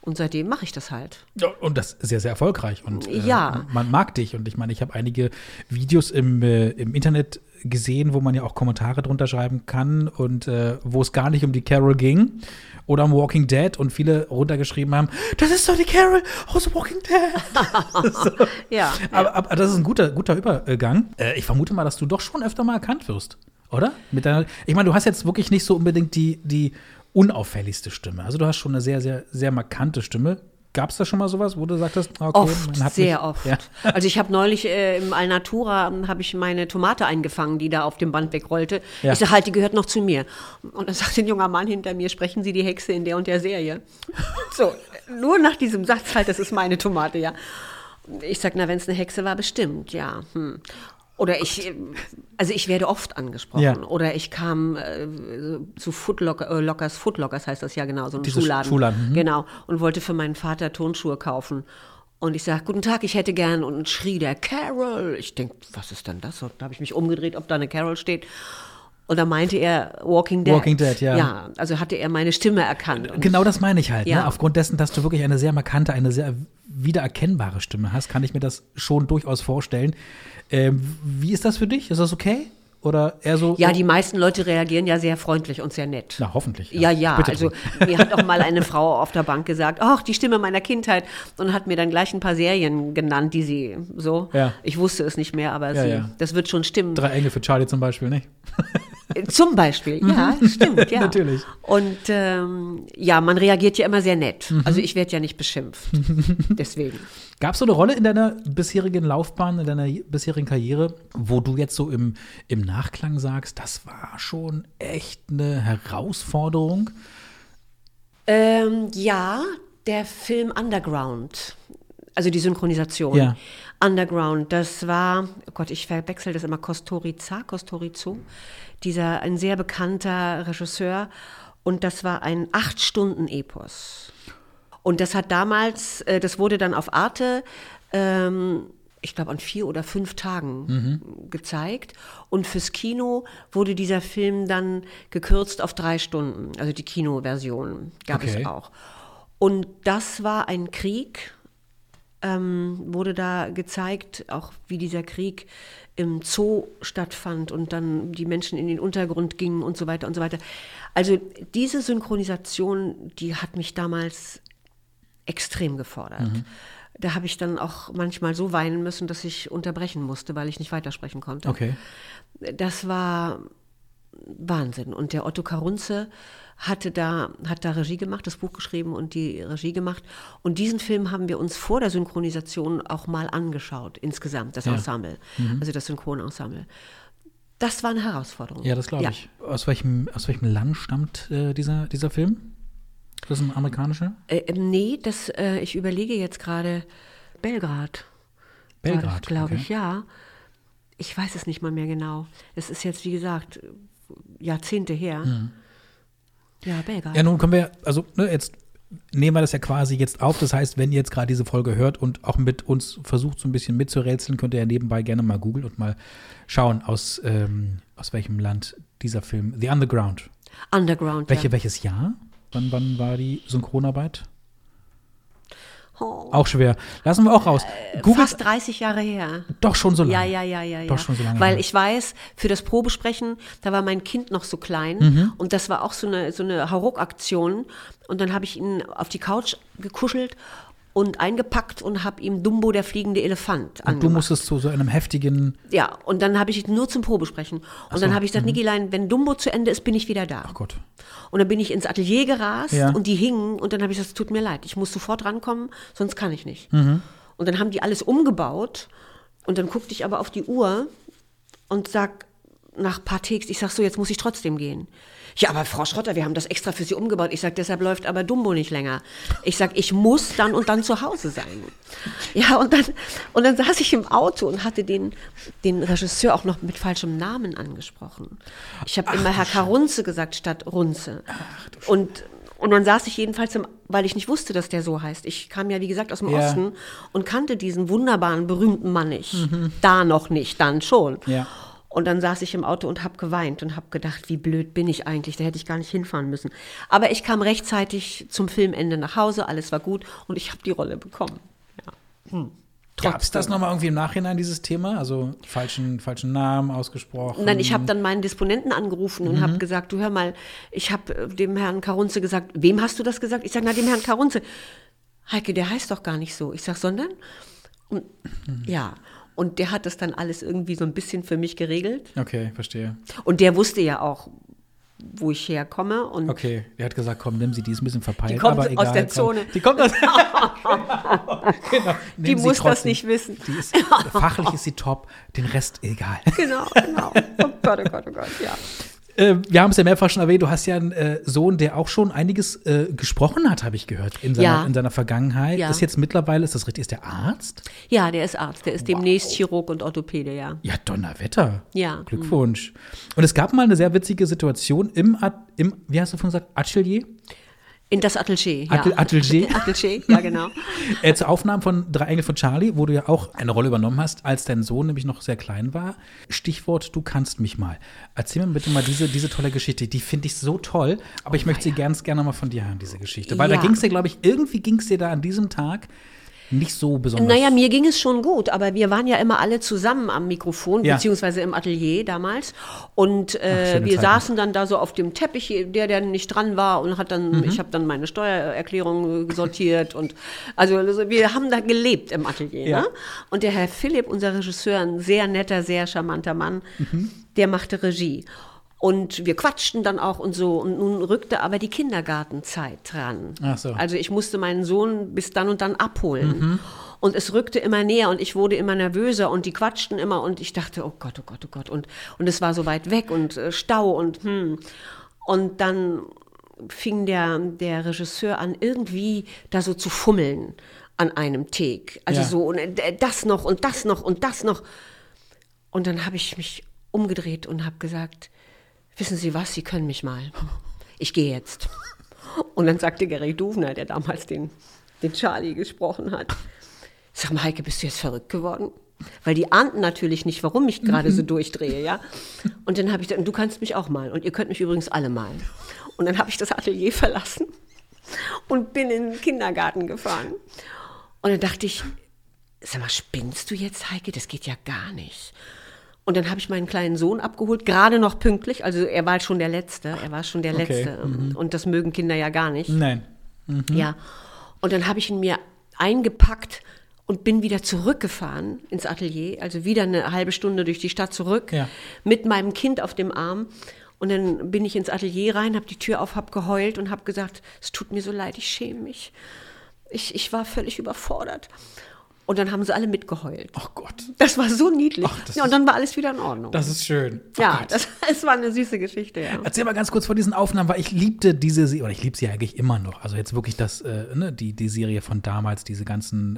S8: Und seitdem mache ich das halt.
S6: Ja, und das ist sehr, sehr erfolgreich. Und äh,
S8: Ja.
S6: man mag dich. Und ich meine, ich habe einige Videos im, äh, im Internet gesehen, wo man ja auch Kommentare drunter schreiben kann und äh, wo es gar nicht um die Carol ging. Oder um Walking Dead und viele runtergeschrieben haben, das ist doch die Carol aus Walking Dead. (laughs) so.
S8: Ja.
S6: aber, aber das ist ein guter, guter Übergang. Äh, ich vermute mal, dass du doch schon öfter mal erkannt wirst, oder? Mit deiner, ich meine, du hast jetzt wirklich nicht so unbedingt die, die unauffälligste Stimme. Also du hast schon eine sehr, sehr, sehr markante Stimme. Gab es da schon mal sowas, wo du sagtest, okay,
S8: Oft,
S6: man hat
S8: sehr
S6: mich,
S8: oft.
S6: Ja.
S8: Also ich habe neulich äh, im Alnatura habe ich meine Tomate eingefangen, die da auf dem Band wegrollte.
S6: Ja.
S8: Ich sage halt, die gehört noch zu mir. Und dann sagt ein junger Mann hinter mir, sprechen Sie die Hexe in der und der Serie. (laughs) So, nur nach diesem Satz halt, das ist meine Tomate, ja. Ich sag, na, wenn es eine Hexe war, bestimmt, ja. Hm. Oder ich, äh, also ich werde oft angesprochen.
S6: Ja.
S8: Oder ich kam äh, zu Footlocker, äh, Lockers, Footlockers heißt das ja genau, so ein
S6: Dieses
S8: Schuhladen.
S6: Schuhladen, mhm.
S8: Genau. Und wollte für meinen Vater Tonschuhe kaufen. Und ich sage, guten Tag, ich hätte gern. Und schrie der Carol. Ich denke, was ist denn das? Und da habe ich mich umgedreht, ob da eine Carol steht. Und da meinte er Walking Dead.
S6: Walking Dead, ja.
S8: Ja, also hatte er meine Stimme erkannt.
S6: Genau das meine ich halt.
S8: Ja.
S6: Ne? Aufgrund dessen, dass du wirklich eine sehr markante, eine sehr wiedererkennbare Stimme hast, kann ich mir das schon durchaus vorstellen. Ähm, wie ist das für dich? Ist das okay? Oder eher so?
S8: Ja, die meisten Leute reagieren ja sehr freundlich und sehr nett.
S6: Na, hoffentlich.
S8: Ja, ja.
S6: Bitte
S8: also (laughs) mir hat auch mal eine (laughs) Frau auf der Bank gesagt, ach, die Stimme meiner Kindheit und hat mir dann gleich ein paar Serien genannt, die sie so.
S6: Ja.
S8: Ich wusste es nicht mehr, aber
S6: Ja,
S8: sie,
S6: ja.
S8: das wird schon stimmen.
S6: Drei Engel für Charlie zum Beispiel, nicht? (laughs)
S8: Zum Beispiel, ja, stimmt, ja. (laughs)
S6: Natürlich.
S8: Und ähm, ja, man reagiert ja immer sehr nett.
S6: Mhm.
S8: Also ich werde ja nicht beschimpft. (laughs) Deswegen.
S6: Gab es so eine Rolle in deiner bisherigen Laufbahn, in deiner bisherigen Karriere, wo du jetzt so im, im Nachklang sagst, das war schon echt eine Herausforderung?
S8: Ähm, ja, der Film Underground. Also die Synchronisation.
S6: Ja.
S8: Underground, das war, oh Gott, ich verwechsel das immer, Kostorica, Kostorizo, dieser, ein sehr bekannter Regisseur. Und das war ein Acht-Stunden-Epos. Und das hat damals, äh, das wurde dann auf Arte, ähm, ich glaube, an vier oder fünf Tagen gezeigt. Und fürs Kino wurde dieser Film dann gekürzt auf drei Stunden. Also die Kinoversion gab
S6: Okay.
S8: es auch. Und das war ein Krieg, ähm, wurde da gezeigt, auch wie dieser Krieg im Zoo stattfand und dann die Menschen in den Untergrund gingen und so weiter und so weiter. Also diese Synchronisation, die hat mich damals extrem gefordert. Da habe ich dann auch manchmal so weinen müssen, dass ich unterbrechen musste, weil ich nicht weitersprechen konnte.
S6: Okay.
S8: Das war Wahnsinn. Und der Otto Karunze hatte da, hat da Regie gemacht, das Buch geschrieben und die Regie gemacht. Und diesen Film haben wir uns vor der Synchronisation auch mal angeschaut, insgesamt, das
S6: Ja.
S8: Ensemble, also das Synchronensemble. Das war eine Herausforderung.
S6: Ja, das glaube ich. Aus, welchem, aus welchem Land stammt äh, dieser, dieser Film? Das ist ein amerikanischer?
S8: Äh, ähm, nee, das, äh, ich überlege jetzt gerade Belgrad.
S6: Belgrad,
S8: Glaube
S6: okay.
S8: ich, ja. Ich weiß es nicht mal mehr genau. Es ist jetzt, wie gesagt, Jahrzehnte her. Ja, Belgrad.
S6: Ja, nun können wir, also ne, jetzt nehmen wir das ja quasi jetzt auf. Das heißt, wenn ihr jetzt gerade diese Folge hört und auch mit uns versucht, so ein bisschen mitzurätseln, könnt ihr ja nebenbei gerne mal googeln und mal schauen, aus, ähm, aus welchem Land dieser Film, The Underground.
S8: Underground.
S6: Welche,
S8: ja.
S6: Welches Jahr? Wann, wann war die Synchronarbeit?
S8: Oh,
S6: Auch schwer. Lassen wir auch raus. Googelt
S8: fast 30 Jahre her.
S6: doch schon so lange.
S8: Ja, ja, ja, ja,
S6: Doch
S8: ja.
S6: schon so lange
S8: Weil
S6: her.
S8: ich weiß, für das Probesprechen, da war mein Kind noch so klein
S6: Mhm.
S8: und das war auch so eine, so eine Hauruck-Aktion. Und dann habe ich ihn auf die Couch gekuschelt und eingepackt und habe ihm Dumbo, der fliegende Elefant,
S6: Und du musstest zu so einem heftigen,
S8: Ja, und dann habe ich nur zum Probesprechen. Und dann habe ich gesagt, Nikilein, wenn Dumbo zu Ende ist, bin ich wieder da.
S6: mhm. ach Gott.
S8: Und dann bin ich ins Atelier gerast
S6: Ja.
S8: und die hingen und dann habe ich gesagt, es tut mir leid, ich muss sofort rankommen, sonst kann ich nicht.
S6: Mhm.
S8: Und dann haben die alles umgebaut und dann guckte ich aber auf die Uhr und sag nach ein paar Takes, ich sag so, jetzt muss ich trotzdem gehen. Ja, aber Frau Schrotter, wir haben das extra für Sie umgebaut. Ich sag, deshalb läuft aber Dumbo nicht länger. Ich sag, ich muss dann und dann zu Hause sein. Ja, und dann, und dann saß ich im Auto und hatte den, den Regisseur auch noch mit falschem Namen angesprochen. Ich habe immer Herr Karunze gesagt statt Runze. Und, und dann saß ich jedenfalls, im, weil ich nicht wusste, dass der so heißt. Ich kam ja, wie gesagt, aus dem
S6: Ja.
S8: Osten und kannte diesen wunderbaren, berühmten Mann nicht. Da noch nicht, dann schon.
S6: Ja.
S8: Und dann saß ich im Auto und habe geweint und habe gedacht, wie blöd bin ich eigentlich, da hätte ich gar nicht hinfahren müssen. Aber ich kam rechtzeitig zum Filmende nach Hause, alles war gut und ich habe die Rolle bekommen. Ja. Hm.
S6: Gab es das nochmal irgendwie im Nachhinein, dieses Thema? Also falschen, falschen Namen ausgesprochen?
S8: Nein, ich habe dann meinen Disponenten angerufen und
S6: Mhm.
S8: habe gesagt, du hör mal, ich habe dem Herrn Karunze gesagt, wem hast du das gesagt? Ich sage, na dem Herrn Karunze. Heike, der heißt doch gar nicht so. Ich sage, sondern? Und,
S6: Mhm.
S8: Ja, und der hat das dann alles irgendwie so ein bisschen für mich geregelt.
S6: Okay, verstehe.
S8: Und der wusste ja auch, wo ich herkomme. Und
S6: Okay, er hat gesagt, komm, nimm sie, die ist ein bisschen verpeilt.
S8: Die kommt
S6: aber
S8: aus
S6: egal,
S8: der
S6: komm.
S8: Zone.
S6: Die kommt aus (laughs) (laughs) genau.
S8: Die
S6: Nimm sie
S8: muss das
S6: trotzdem.
S8: nicht wissen.
S6: Die ist, fachlich ist sie top, den Rest egal. (laughs)
S8: Genau, genau. Oh Gott, oh Gott, oh Gott, ja.
S6: Äh, wir haben es ja mehrfach schon erwähnt, du hast ja einen äh, Sohn, der auch schon einiges äh, gesprochen hat, habe ich gehört, in seiner,
S8: Ja.
S6: in seiner Vergangenheit.
S8: Ja.
S6: Ist jetzt mittlerweile, ist das richtig, ist der Arzt?
S8: Ja, der ist Arzt. Der ist demnächst Chirurg und Orthopäde, ja.
S6: Ja, Donnerwetter.
S8: Ja.
S6: Glückwunsch. Und es gab mal eine sehr witzige Situation im, At- im wie hast du vorhin gesagt, Atelier?
S8: In das Atelier, ja.
S6: Atel- Atelier? (laughs)
S8: Atelier, ja, genau. (laughs)
S6: Äh, zur Aufnahme von Drei Engel von Charlie, wo du ja auch eine Rolle übernommen hast, als dein Sohn nämlich noch sehr klein war. Stichwort, du kannst mich mal. Erzähl mir bitte mal diese, diese tolle Geschichte. Die finde ich so toll, aber ich möchte sie ganz gerne mal von dir hören, diese Geschichte. Weil da
S8: Ja.
S6: ging es dir, glaube ich, irgendwie ging es dir da an diesem Tag nicht so besonders.
S8: Naja, mir ging es schon gut, aber wir waren ja immer alle zusammen am Mikrofon,
S6: Ja.
S8: beziehungsweise im Atelier damals. Und
S6: Ach,
S8: äh,
S6: schöne
S8: wir
S6: Zeiten.
S8: saßen dann da so auf dem Teppich, der, der nicht dran war, und hat dann,
S6: Mhm.
S8: ich habe dann meine Steuererklärung sortiert und also, also wir haben da gelebt im Atelier.
S6: Ja.
S8: Ne? Und der Herr Philipp, unser Regisseur, ein sehr netter, sehr charmanter Mann,
S6: Mhm.
S8: der machte Regie. Und wir quatschten dann auch und so. Und nun rückte aber die Kindergartenzeit dran.
S6: Ach so.
S8: Also ich musste meinen Sohn bis dann und dann abholen.
S6: Mhm.
S8: Und es rückte immer näher und ich wurde immer nervöser und die quatschten immer und ich dachte, oh Gott, oh Gott, oh Gott. Und, und es war so weit weg und äh, Stau und hm. Und dann fing der, der Regisseur an, irgendwie da so zu fummeln an einem Take. Also
S6: Ja.
S8: so, und äh, das noch und das noch und das noch. Und dann habe ich mich umgedreht und habe gesagt, wissen Sie was, Sie können mich mal. Ich gehe jetzt. Und dann sagte Gary Duvner, der damals den, den Charlie gesprochen hat, sag mal, Heike, bist du jetzt verrückt geworden? Weil die ahnten natürlich nicht, warum ich gerade so durchdrehe, ja. Und dann habe ich gesagt, du kannst mich auch malen und ihr könnt mich übrigens alle malen. Und dann habe ich das Atelier verlassen und bin in den Kindergarten gefahren. Und dann dachte ich, sag mal, spinnst du jetzt, Heike? Das geht ja gar nicht. Und dann habe ich meinen kleinen Sohn abgeholt, gerade noch pünktlich. Also er war schon der Letzte, er war schon der
S6: Okay,
S8: Letzte.
S6: mhm.
S8: Und das mögen Kinder ja gar nicht.
S6: Nein. Mhm.
S8: Ja. Und dann habe ich ihn mir eingepackt und bin wieder zurückgefahren ins Atelier, also wieder eine halbe Stunde durch die Stadt zurück,
S6: Ja.
S8: mit meinem Kind auf dem Arm. Und dann bin ich ins Atelier rein, habe die Tür auf, habe geheult und habe gesagt, es tut mir so leid, ich schäme mich. Ich, ich war völlig überfordert. Und dann haben sie alle mitgeheult.
S6: Oh Gott.
S8: Das war so niedlich.
S6: das
S8: ja, und dann war alles wieder in Ordnung.
S6: Das ist schön. Oh
S8: ja, das, (laughs) es war eine süße Geschichte, ja.
S6: Erzähl mal ganz kurz von diesen Aufnahmen, weil ich liebte diese Serie, oder ich liebe sie eigentlich immer noch. Also jetzt wirklich das, äh, ne, die, die Serie von damals, diese ganzen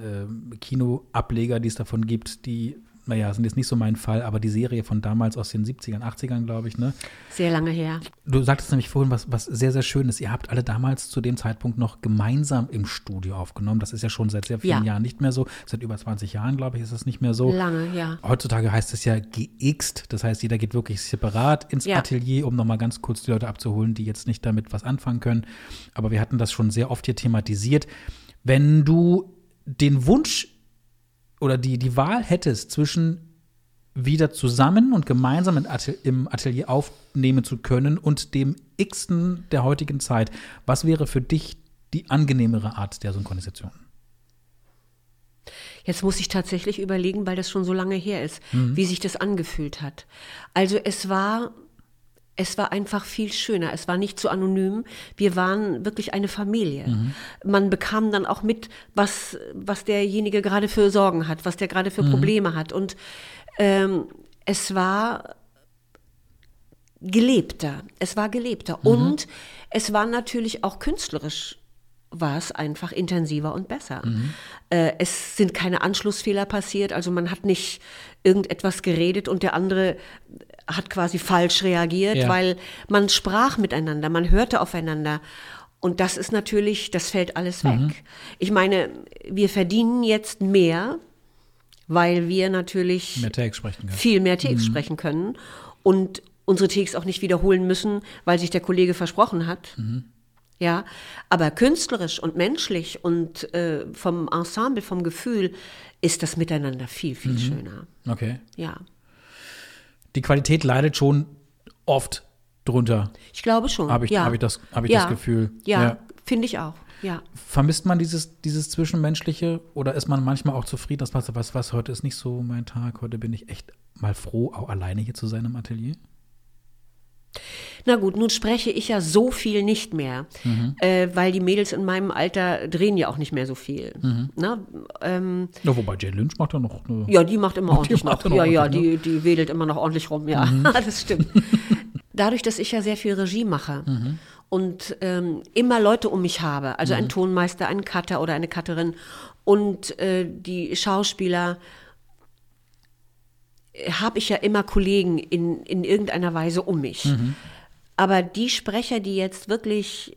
S6: äh, Kinoableger, die es davon gibt, die, naja, sind jetzt nicht so mein Fall, aber die Serie von damals aus den 70ern, 80ern, glaube ich, ne?
S8: Sehr lange her.
S6: Du sagtest nämlich vorhin was, was sehr, sehr schön ist. Ihr habt alle damals zu dem Zeitpunkt noch gemeinsam im Studio aufgenommen. Das ist ja schon seit sehr vielen
S8: Ja.
S6: Jahren nicht mehr so. Seit über 20 Jahren, glaube ich, ist das nicht mehr so.
S8: Lange, ja.
S6: Heutzutage heißt es ja geixt. Das heißt, jeder geht wirklich separat ins
S8: Ja.
S6: Atelier, um nochmal ganz kurz die Leute abzuholen, die jetzt nicht damit was anfangen können. Aber wir hatten das schon sehr oft hier thematisiert. Wenn du den Wunsch oder die, die Wahl hättest zwischen wieder zusammen und gemeinsam im Atelier aufnehmen zu können und dem Xten der heutigen Zeit, was wäre für dich die angenehmere Art der Synchronisation?
S8: Jetzt muss ich tatsächlich überlegen, weil das schon so lange her ist,
S6: Mhm.
S8: wie sich das angefühlt hat. Also es war, es war einfach viel schöner. Es war nicht so anonym. Wir waren wirklich eine Familie.
S6: Mhm.
S8: Man bekam dann auch mit, was, was derjenige gerade für Sorgen hat, was der gerade für
S6: Mhm.
S8: Probleme hat. Und ähm, es war gelebter. Es war gelebter.
S6: Mhm.
S8: Und es war natürlich auch künstlerisch war es einfach intensiver und besser.
S6: Mhm.
S8: Äh, es sind keine Anschlussfehler passiert, also man hat nicht irgendetwas geredet und der andere hat quasi falsch reagiert,
S6: Ja.
S8: weil man sprach miteinander, man hörte aufeinander. Und das ist natürlich, das fällt alles weg.
S6: Mhm.
S8: Ich meine, wir verdienen jetzt mehr, weil wir natürlich
S6: Mehr
S8: viel mehr Takes
S6: Mhm.
S8: sprechen können und unsere Takes auch nicht wiederholen müssen, weil sich der Kollege versprochen hat.
S6: Mhm.
S8: Ja, aber künstlerisch und menschlich und äh, vom Ensemble, vom Gefühl ist das Miteinander viel, viel
S6: Mhm.
S8: schöner.
S6: Okay.
S8: Ja,
S6: Die Qualität leidet schon oft drunter.
S8: ich glaube schon.
S6: Habe ich,
S8: ja.
S6: hab ich, das, hab ich
S8: ja.
S6: das Gefühl.
S8: Ja, finde ich auch. Ja.
S6: Vermisst man dieses, dieses Zwischenmenschliche oder ist man manchmal auch zufrieden, dass man sagt, was, was, heute ist nicht so mein Tag, heute bin ich echt mal froh, auch alleine hier zu sein im Atelier?
S8: Na gut, nun spreche ich ja so viel nicht mehr,
S6: Mhm.
S8: äh, weil die Mädels in meinem Alter drehen ja auch nicht mehr so viel.
S6: Mhm.
S8: Na, ähm,
S6: Ja, wobei Jane Lynch macht ja noch
S8: Ja, die macht immer (laughs)
S6: Die
S8: ordentlich
S6: macht
S8: noch. Ja, ja, die, die wedelt immer noch ordentlich rum, ja.
S6: Mhm. (laughs)
S8: das stimmt. (laughs) Dadurch, dass ich ja sehr viel Regie mache
S6: Mhm.
S8: und ähm, immer Leute um mich habe, also
S6: Mhm.
S8: ein Tonmeister, einen Cutter oder eine Cutterin und äh, die Schauspieler, habe ich ja immer Kollegen in, in irgendeiner Weise um mich.
S6: Mhm.
S8: Aber die Sprecher, die jetzt wirklich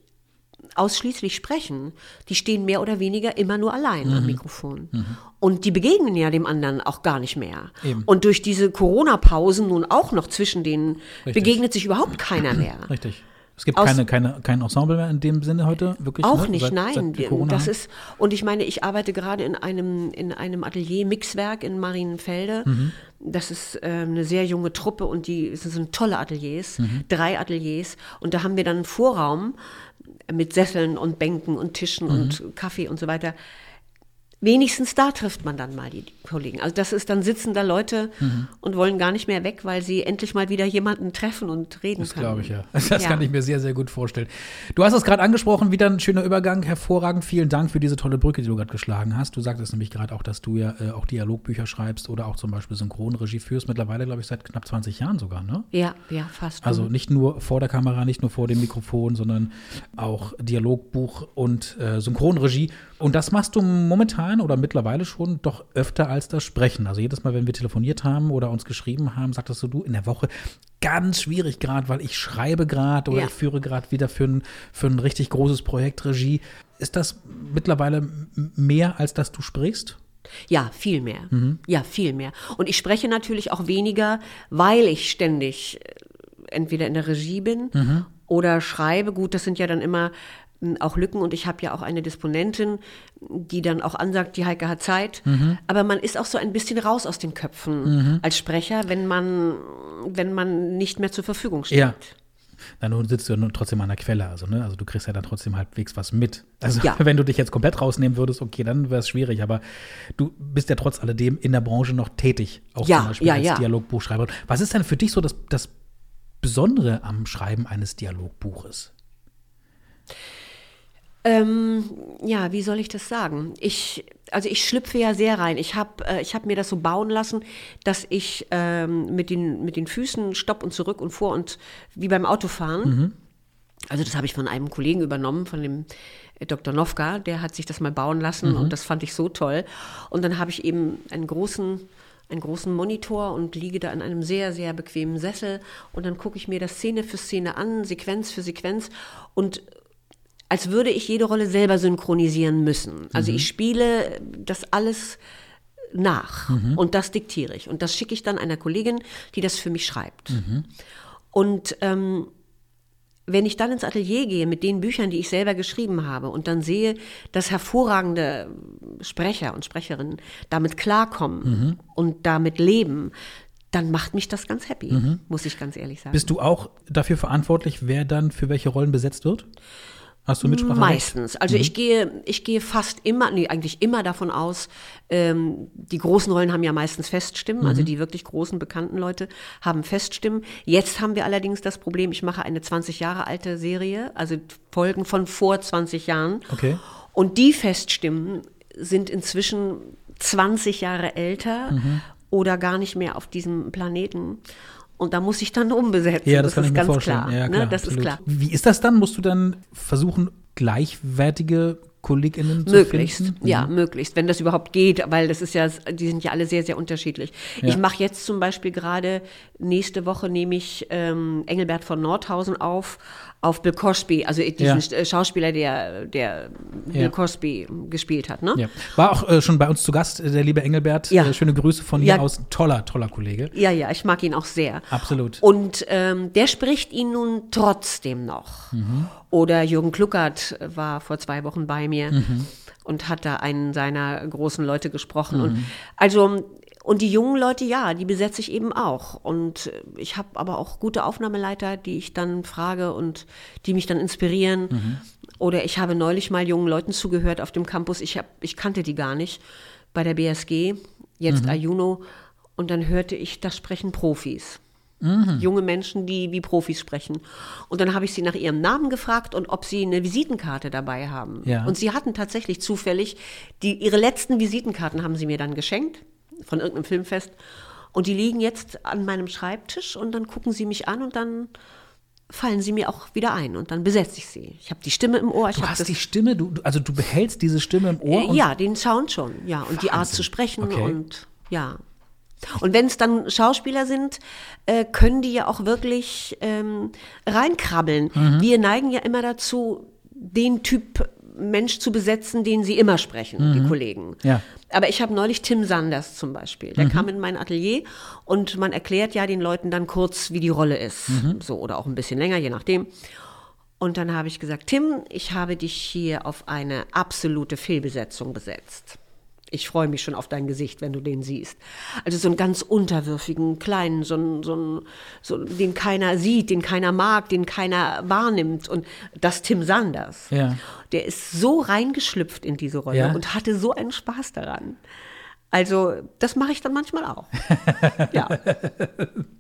S8: ausschließlich sprechen, die stehen mehr oder weniger immer nur allein am
S6: Mhm.
S8: Mikrofon.
S6: Mhm.
S8: Und die begegnen ja dem anderen auch gar nicht mehr.
S6: Eben.
S8: Und durch diese Corona-Pausen nun auch noch zwischen denen
S6: Richtig.
S8: begegnet sich überhaupt keiner mehr.
S6: Richtig. Es gibt keine, keine, kein Ensemble mehr in dem Sinne heute, wirklich?
S8: Auch
S6: ne?
S8: nicht,
S6: Seit-
S8: nein.
S6: Seit Corona
S8: das ist, und ich meine, ich arbeite gerade in einem, in einem Atelier-Mixwerk in Marienfelde.
S6: Mhm.
S8: Das ist ähm, eine sehr junge Truppe und die das sind tolle Ateliers,
S6: Mhm.
S8: drei Ateliers. Und da haben wir dann einen Vorraum mit Sesseln und Bänken und Tischen
S6: Mhm.
S8: und Kaffee und so weiter. Wenigstens da trifft man dann mal die Kollegen. Also das ist dann sitzen da Leute
S6: Mhm.
S8: und wollen gar nicht mehr weg, weil sie endlich mal wieder jemanden treffen und reden
S6: Das
S8: können.
S6: glaube ich ja. (laughs) Das
S8: Ja.
S6: kann ich mir sehr, sehr gut vorstellen. Du hast es gerade angesprochen, wieder ein schöner Übergang, hervorragend. Vielen Dank für diese tolle Brücke, die du gerade geschlagen hast. Du sagtest nämlich gerade auch, dass du ja äh, auch Dialogbücher schreibst oder auch zum Beispiel Synchronregie führst. Mittlerweile, glaube ich, seit knapp 20 Jahren sogar, ne?
S8: Ja, ja, fast.
S6: Also nicht nur vor der Kamera, nicht nur vor dem Mikrofon, sondern auch Dialogbuch und äh, Synchronregie. Und das machst du momentan oder mittlerweile schon doch öfter als das Sprechen. Also jedes Mal, wenn wir telefoniert haben oder uns geschrieben haben, sagtest du, du in der Woche ganz schwierig gerade, weil ich schreibe gerade oder
S8: Ja.
S6: ich führe gerade wieder für ein, für ein richtig großes Projekt Regie. Ist das mittlerweile mehr, als dass du sprichst?
S8: Ja, viel mehr.
S6: Mhm.
S8: Ja, viel mehr. Und ich spreche natürlich auch weniger, weil ich ständig äh, entweder in der Regie bin
S6: Mhm.
S8: oder schreibe. Gut, das sind ja dann immer auch Lücken und ich habe ja auch eine Disponentin, die dann auch ansagt, die Heike hat Zeit.
S6: Mhm.
S8: Aber man ist auch so ein bisschen raus aus den Köpfen
S6: Mhm.
S8: als Sprecher, wenn man, wenn man nicht mehr zur Verfügung steht.
S6: Ja. Na, nun sitzt du ja trotzdem an der Quelle, also, ne? Also du kriegst ja dann trotzdem halbwegs was mit. Also
S8: Ja. (laughs)
S6: wenn du dich jetzt komplett rausnehmen würdest, okay, dann wäre es schwierig, aber du bist ja trotz alledem in der Branche noch tätig, auch
S8: Ja,
S6: zum Beispiel
S8: ja,
S6: als
S8: ja.
S6: Dialogbuchschreiber. Was ist denn für dich so das, das Besondere am Schreiben eines Dialogbuches?
S8: Ähm, ja, wie soll ich das sagen? Ich, also ich schlüpfe ja sehr rein. Ich habe äh, ich hab mir das so bauen lassen, dass ich ähm, mit, den, mit den Füßen stopp und zurück und vor und wie beim Autofahren. Also das habe ich von einem Kollegen übernommen, von dem äh, Dr. Nowka, der hat sich das mal bauen lassen und das fand ich so toll. Und dann habe ich eben einen großen, einen großen Monitor und liege da in einem sehr, sehr bequemen Sessel und dann gucke ich mir das Szene für Szene an, Sequenz für Sequenz und als würde ich jede Rolle selber synchronisieren müssen. Also ich spiele das alles nach und das diktiere ich und das schicke ich dann einer Kollegin, die das für mich schreibt. Und ähm, wenn ich dann ins Atelier gehe mit den Büchern, die ich selber geschrieben habe und dann sehe, dass hervorragende Sprecher und Sprecherinnen damit klarkommen und damit leben, dann macht mich das ganz happy, muss ich ganz ehrlich sagen.
S6: Bist du auch dafür verantwortlich, wer dann für welche Rollen besetzt wird? Hast du Mitsprache?
S8: Meistens. Also ich gehe, ich gehe fast immer, nee, eigentlich immer davon aus, ähm, die großen Rollen haben ja meistens Feststimmen, also die wirklich großen, bekannten Leute haben Feststimmen. Jetzt haben wir allerdings das Problem, ich mache eine 20 Jahre alte Serie, also Folgen von vor 20 Jahren.
S6: Okay.
S8: Und die Feststimmen sind inzwischen 20 Jahre älter oder gar nicht mehr auf diesem Planeten. Und da muss ich dann umbesetzen.
S6: Ja, das, kann
S8: ist
S6: ich mir
S8: ganz
S6: vorstellen.
S8: klar.
S6: Ja,
S8: ne?
S6: klar
S8: Das
S6: absolut.
S8: ist klar.
S6: Wie ist das dann? Musst du dann versuchen, gleichwertige KollegInnen zu
S8: Möglichst,
S6: finden? Mhm.
S8: ja, möglichst, wenn das überhaupt geht, weil das ist ja, die sind ja alle sehr, sehr unterschiedlich.
S6: Ja.
S8: Ich mache jetzt zum Beispiel gerade, nächste Woche nehme ich ähm, Engelbert von Nordhausen auf, auf Bill Cosby, also diesen
S6: Ja.
S8: äh, Schauspieler, der, der Bill
S6: Ja.
S8: Cosby gespielt hat, ne?
S6: Ja. War auch äh, schon bei uns zu Gast, äh, der liebe Engelbert.
S8: Ja.
S6: Äh, schöne Grüße von hier aus. Toller, toller Kollege.
S8: Ja, ja, ich mag ihn auch sehr.
S6: Absolut.
S8: Und ähm, der spricht ihn nun trotzdem noch.
S6: Mhm.
S8: Oder Jürgen Kluckert war vor zwei Wochen bei mir
S6: Mhm.
S8: und hat da einen seiner großen Leute gesprochen.
S6: Mhm.
S8: Und also und die jungen Leute, ja, die besetze ich eben auch. Und ich habe aber auch gute Aufnahmeleiter, die ich dann frage und die mich dann inspirieren.
S6: Mhm.
S8: Oder ich habe neulich mal jungen Leuten zugehört auf dem Campus. Ich, hab, ich kannte die gar nicht bei der BSG, jetzt
S6: Mhm.
S8: Ayuno. Und dann hörte ich, das sprechen Profis.
S6: Mhm.
S8: Junge Menschen, die wie Profis sprechen. Und dann habe ich sie nach ihrem Namen gefragt und ob sie eine Visitenkarte dabei haben.
S6: Ja.
S8: Und sie hatten tatsächlich zufällig, die, ihre letzten Visitenkarten haben sie mir dann geschenkt von irgendeinem Filmfest. Und die liegen jetzt an meinem Schreibtisch und dann gucken sie mich an und dann fallen sie mir auch wieder ein und dann besetze ich sie. Ich habe die Stimme im Ohr.
S6: Du hast die Stimme, du, also du behältst diese Stimme im Ohr.
S8: äh,
S6: und
S8: ja, den Sound schon, ja. Und die Art
S6: Wahnsinn.
S8: zu sprechen
S6: Okay.
S8: und ja. Und wenn es dann Schauspieler sind, äh, können die ja auch wirklich ähm, reinkrabbeln.
S6: Mhm.
S8: Wir neigen ja immer dazu, den Typ Mensch zu besetzen, den sie immer sprechen, die Kollegen.
S6: Mhm. Ja.
S8: Aber ich habe neulich Tim Sanders zum Beispiel. Der kam in mein Atelier und man erklärt ja den Leuten dann kurz, wie die Rolle ist. So oder auch ein bisschen länger, je nachdem. Und dann habe ich gesagt, Tim, ich habe dich hier auf eine absolute Fehlbesetzung besetzt. Ich freue mich schon auf dein Gesicht, wenn du den siehst. Also so einen ganz unterwürfigen, kleinen, so einen, so einen, so, den keiner sieht, den keiner mag, den keiner wahrnimmt. Und das Tim Sanders.
S6: Ja.
S8: Der ist so reingeschlüpft in diese Rolle
S6: Ja.
S8: und hatte so einen Spaß daran. Also, das mache ich dann manchmal auch. (laughs) ja.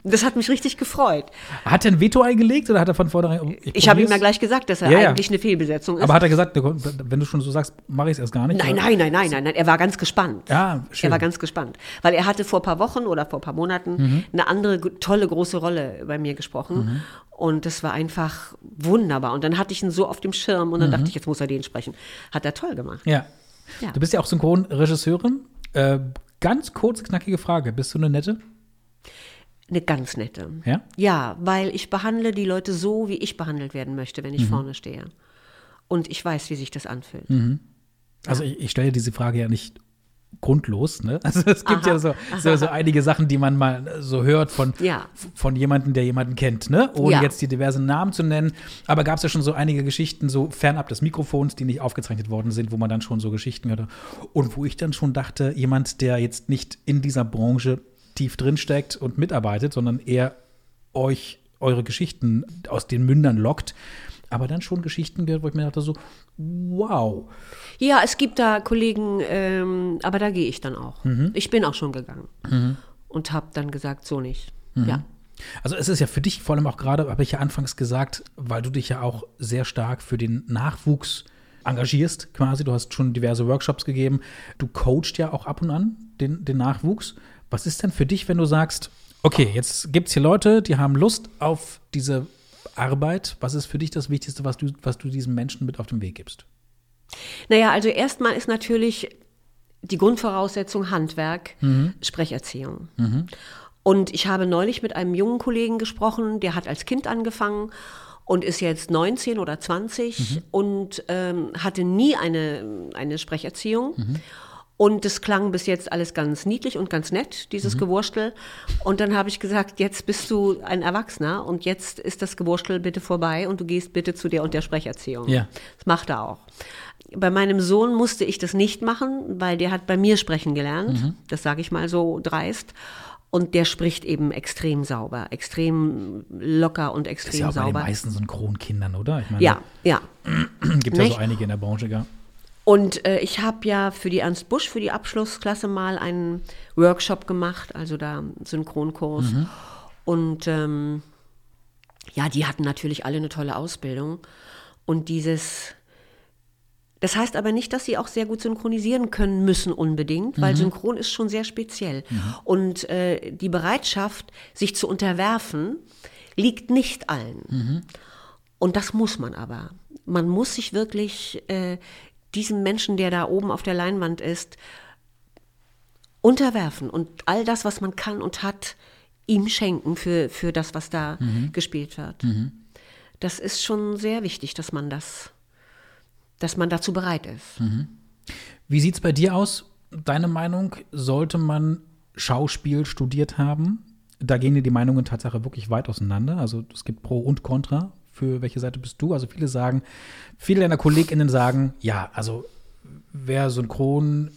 S8: Das hat mich richtig gefreut.
S6: Hat er ein Veto eingelegt oder hat er von vornherein.
S8: Ich habe ihm ja gleich gesagt, dass er
S6: Ja, ja.
S8: eigentlich eine Fehlbesetzung ist.
S6: Aber hat er gesagt, wenn du schon so sagst, mache ich es erst gar nicht?
S8: Nein, nein, nein, nein, nein, nein. Er war ganz gespannt.
S6: Ja, schön.
S8: Er war ganz gespannt. Weil er hatte vor ein paar Wochen oder vor ein paar Monaten
S6: Mhm.
S8: eine andere tolle große Rolle bei mir gesprochen. Und das war einfach wunderbar. Und dann hatte ich ihn so auf dem Schirm und dann dachte ich, jetzt muss er den sprechen. Hat er toll gemacht.
S6: Mhm. Ja.
S8: Ja.
S6: Du bist ja auch Synchronregisseurin. Äh, ganz kurze, knackige Frage. Bist du eine nette?
S8: Eine ganz nette.
S6: Ja?
S8: Ja, weil ich behandle die Leute so, wie ich behandelt werden möchte, wenn ich
S6: Mhm.
S8: vorne stehe. Und ich weiß, wie sich das anfühlt.
S6: Also ich, ich stelle diese Frage ja nicht grundlos. Ne? (laughs) Also es gibt
S8: Aha.
S6: ja so, so, so einige Sachen, die man mal so hört von,
S8: Ja.
S6: von jemandem, der jemanden kennt, ne? ohne
S8: Ja.
S6: jetzt die diversen Namen zu nennen. Aber gab es ja schon so einige Geschichten, so fernab des Mikrofons, die nicht aufgezeichnet worden sind, wo man dann schon so Geschichten hörte. Und wo ich dann schon dachte, jemand, der jetzt nicht in dieser Branche tief drin steckt und mitarbeitet, sondern eher euch eure Geschichten aus den Mündern lockt. Aber dann schon Geschichten gehört, wo ich mir dachte so, wow.
S8: Ja, es gibt da Kollegen, ähm, aber da gehe ich dann auch. Mhm. Ich bin auch schon gegangen mhm. und habe dann gesagt, so nicht. Mhm. Ja.
S6: Also es ist ja für dich vor allem auch gerade, habe ich ja anfangs gesagt, weil du dich ja auch sehr stark für den Nachwuchs engagierst quasi. Du hast schon diverse Workshops gegeben. Du coachst ja auch ab und an den, den Nachwuchs. Was ist denn für dich, wenn du sagst, okay, jetzt gibt es hier Leute, die haben Lust auf diese Arbeit. Was ist für dich das Wichtigste, was du, was du diesen Menschen mit auf den Weg gibst?
S8: Naja, also erstmal ist natürlich die Grundvoraussetzung Handwerk, mhm. Sprecherziehung. Mhm. Und ich habe neulich mit einem jungen Kollegen gesprochen, der hat als Kind angefangen und ist jetzt 19 oder 20 mhm. und ähm, hatte nie eine, eine Sprecherziehung. Und es klang bis jetzt alles ganz niedlich und ganz nett, dieses mhm. Gewurstel. Und dann habe ich gesagt, jetzt bist du ein Erwachsener und jetzt ist das Gewurstel bitte vorbei und du gehst bitte zu der und der Sprecherziehung. Ja. Das macht er auch. Bei meinem Sohn musste ich das nicht machen, weil der hat bei mir sprechen gelernt. Mhm. Das sage ich mal so dreist. Und der spricht eben extrem sauber, extrem locker und extrem sauber. Das ist ja auch sauber.
S6: bei den meisten Synchronkindern, oder?
S8: Meine, ja, ja. (clears throat)
S6: Gibt ja so einige in der Branche, ja.
S8: Und äh, ich habe ja für die Ernst Busch, für die Abschlussklasse mal einen Workshop gemacht, also da Synchronkurs. Mhm. Und ähm, ja, die hatten natürlich alle eine tolle Ausbildung. Und dieses das heißt aber nicht, dass sie auch sehr gut synchronisieren können müssen unbedingt, weil mhm. Synchron ist schon sehr speziell. Mhm. Und äh, die Bereitschaft, sich zu unterwerfen, liegt nicht allen. Mhm. Und das muss man aber. Man muss sich wirklich äh, diesem Menschen, der da oben auf der Leinwand ist, unterwerfen und all das, was man kann und hat, ihm schenken für, für das, was da mhm. gespielt wird. Mhm. Das ist schon sehr wichtig, dass man das dass man dazu bereit ist. Mhm.
S6: Wie sieht es bei dir aus? Deine Meinung, sollte man Schauspiel studiert haben? Da gehen die Meinungen Tatsache wirklich weit auseinander. Also es gibt Pro und Contra. Für welche Seite bist du? Also viele sagen, viele deiner KollegInnen sagen, ja, also wer synchron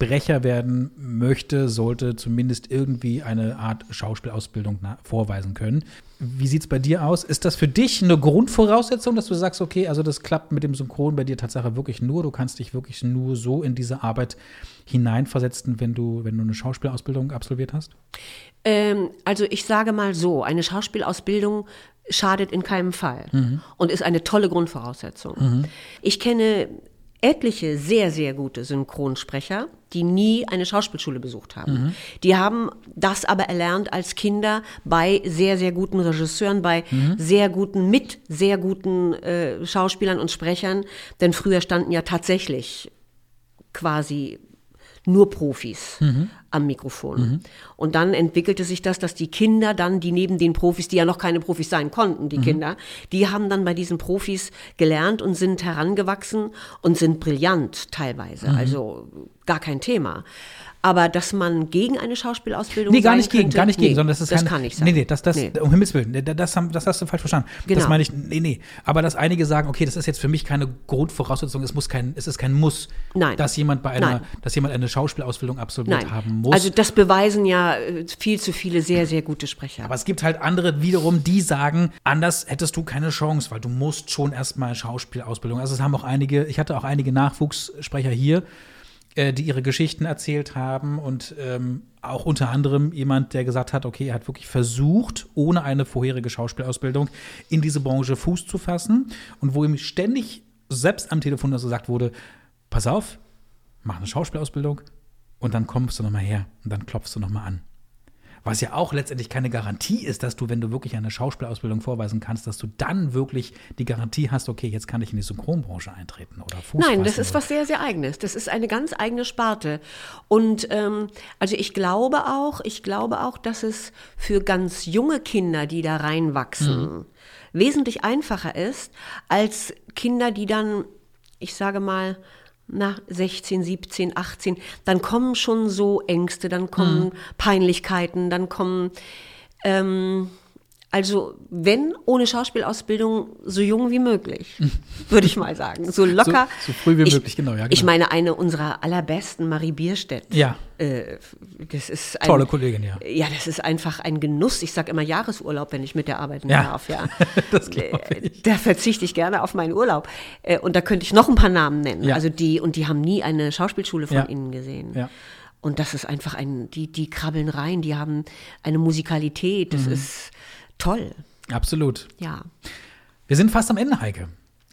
S6: Sprecher werden möchte, sollte zumindest irgendwie eine Art Schauspielausbildung vorweisen können. Wie sieht es bei dir aus? Ist das für dich eine Grundvoraussetzung, dass du sagst, okay, also das klappt mit dem Synchron bei dir tatsächlich wirklich nur, du kannst dich wirklich nur so in diese Arbeit hineinversetzen, wenn du, wenn du eine Schauspielausbildung absolviert hast?
S8: Ähm, also ich sage mal so, eine Schauspielausbildung schadet in keinem Fall mhm. und ist eine tolle Grundvoraussetzung. Mhm. Ich kenne etliche sehr, sehr gute Synchronsprecher, die nie eine Schauspielschule besucht haben. Mhm. Die haben das aber erlernt als Kinder bei sehr, sehr guten Regisseuren, bei mhm. sehr guten, mit sehr guten äh, Schauspielern und Sprechern. Denn früher standen ja tatsächlich quasi nur Profis mhm. am Mikrofon. Mhm. Und dann entwickelte sich das, dass die Kinder dann, die neben den Profis, die ja noch keine Profis sein konnten, die mhm. Kinder, die haben dann bei diesen Profis gelernt und sind herangewachsen und sind brillant teilweise. Mhm. Also gar kein Thema. Aber dass man gegen eine Schauspielausbildung
S6: Nee, gar nicht gegen,
S8: könnte,
S6: gar nicht gegen, nee, sondern das ist
S8: das
S6: keine,
S8: kann nicht sein.
S6: Nee, nee, das, das, nee. um Himmels Willen, das, das, hast du falsch verstanden. Genau. Das meine ich, nee, nee. Aber dass einige sagen, okay, das ist jetzt für mich keine Grundvoraussetzung, es muss kein, es ist kein Muss,
S8: Nein.
S6: dass jemand bei einer,
S8: Nein.
S6: dass jemand eine Schauspielausbildung absolviert Nein. haben muss.
S8: Also das beweisen ja äh, viel zu viele sehr, sehr gute Sprecher.
S6: Aber es gibt halt andere wiederum, die sagen, anders hättest du keine Chance, weil du musst schon erstmal Schauspielausbildung. Also es haben auch einige, ich hatte auch einige Nachwuchssprecher hier, äh, die ihre Geschichten erzählt haben und ähm, auch unter anderem jemand, der gesagt hat, okay, er hat wirklich versucht, ohne eine vorherige Schauspielausbildung in diese Branche Fuß zu fassen und wo ihm ständig selbst am Telefon also gesagt wurde, pass auf, mach eine Schauspielausbildung und dann kommst du nochmal her und dann klopfst du nochmal an. Was ja auch letztendlich keine Garantie ist, dass du, wenn du wirklich eine Schauspielausbildung vorweisen kannst, dass du dann wirklich die Garantie hast, okay, jetzt kann ich in die Synchronbranche eintreten oder Fuß
S8: Nein, das ist was sehr, sehr eigenes. Das ist eine ganz eigene Sparte. Und ähm, also ich glaube auch, ich glaube auch, dass es für ganz junge Kinder, die da reinwachsen, mhm. wesentlich einfacher ist als Kinder, die dann, ich sage mal, na, 16, 17, 18, dann kommen schon so Ängste, dann kommen mhm. Peinlichkeiten, dann kommen ähm, Also, wenn ohne Schauspielausbildung, so jung wie möglich, (laughs) würde ich mal sagen. So locker.
S6: So, so früh wie
S8: ich,
S6: möglich, genau, ja. Genau.
S8: Ich meine, eine unserer allerbesten, Marie Bierstedt.
S6: Ja.
S8: Äh, das ist ein,
S6: Tolle Kollegin, ja.
S8: Ja, das ist einfach ein Genuss. Ich sage immer Jahresurlaub, wenn ich mit der arbeiten
S6: Ja.
S8: darf. Ja. (laughs)
S6: Das
S8: Äh,
S6: ich.
S8: Da verzichte ich gerne auf meinen Urlaub. Äh, Und da könnte ich noch ein paar Namen nennen.
S6: Ja.
S8: Also die, und die haben nie eine Schauspielschule von
S6: Ja.
S8: Ihnen gesehen.
S6: Ja.
S8: Und das ist einfach ein, die, die krabbeln rein, die haben eine Musikalität,
S6: Mhm.
S8: das ist toll.
S6: Absolut.
S8: Ja.
S6: Wir sind fast am Ende, Heike.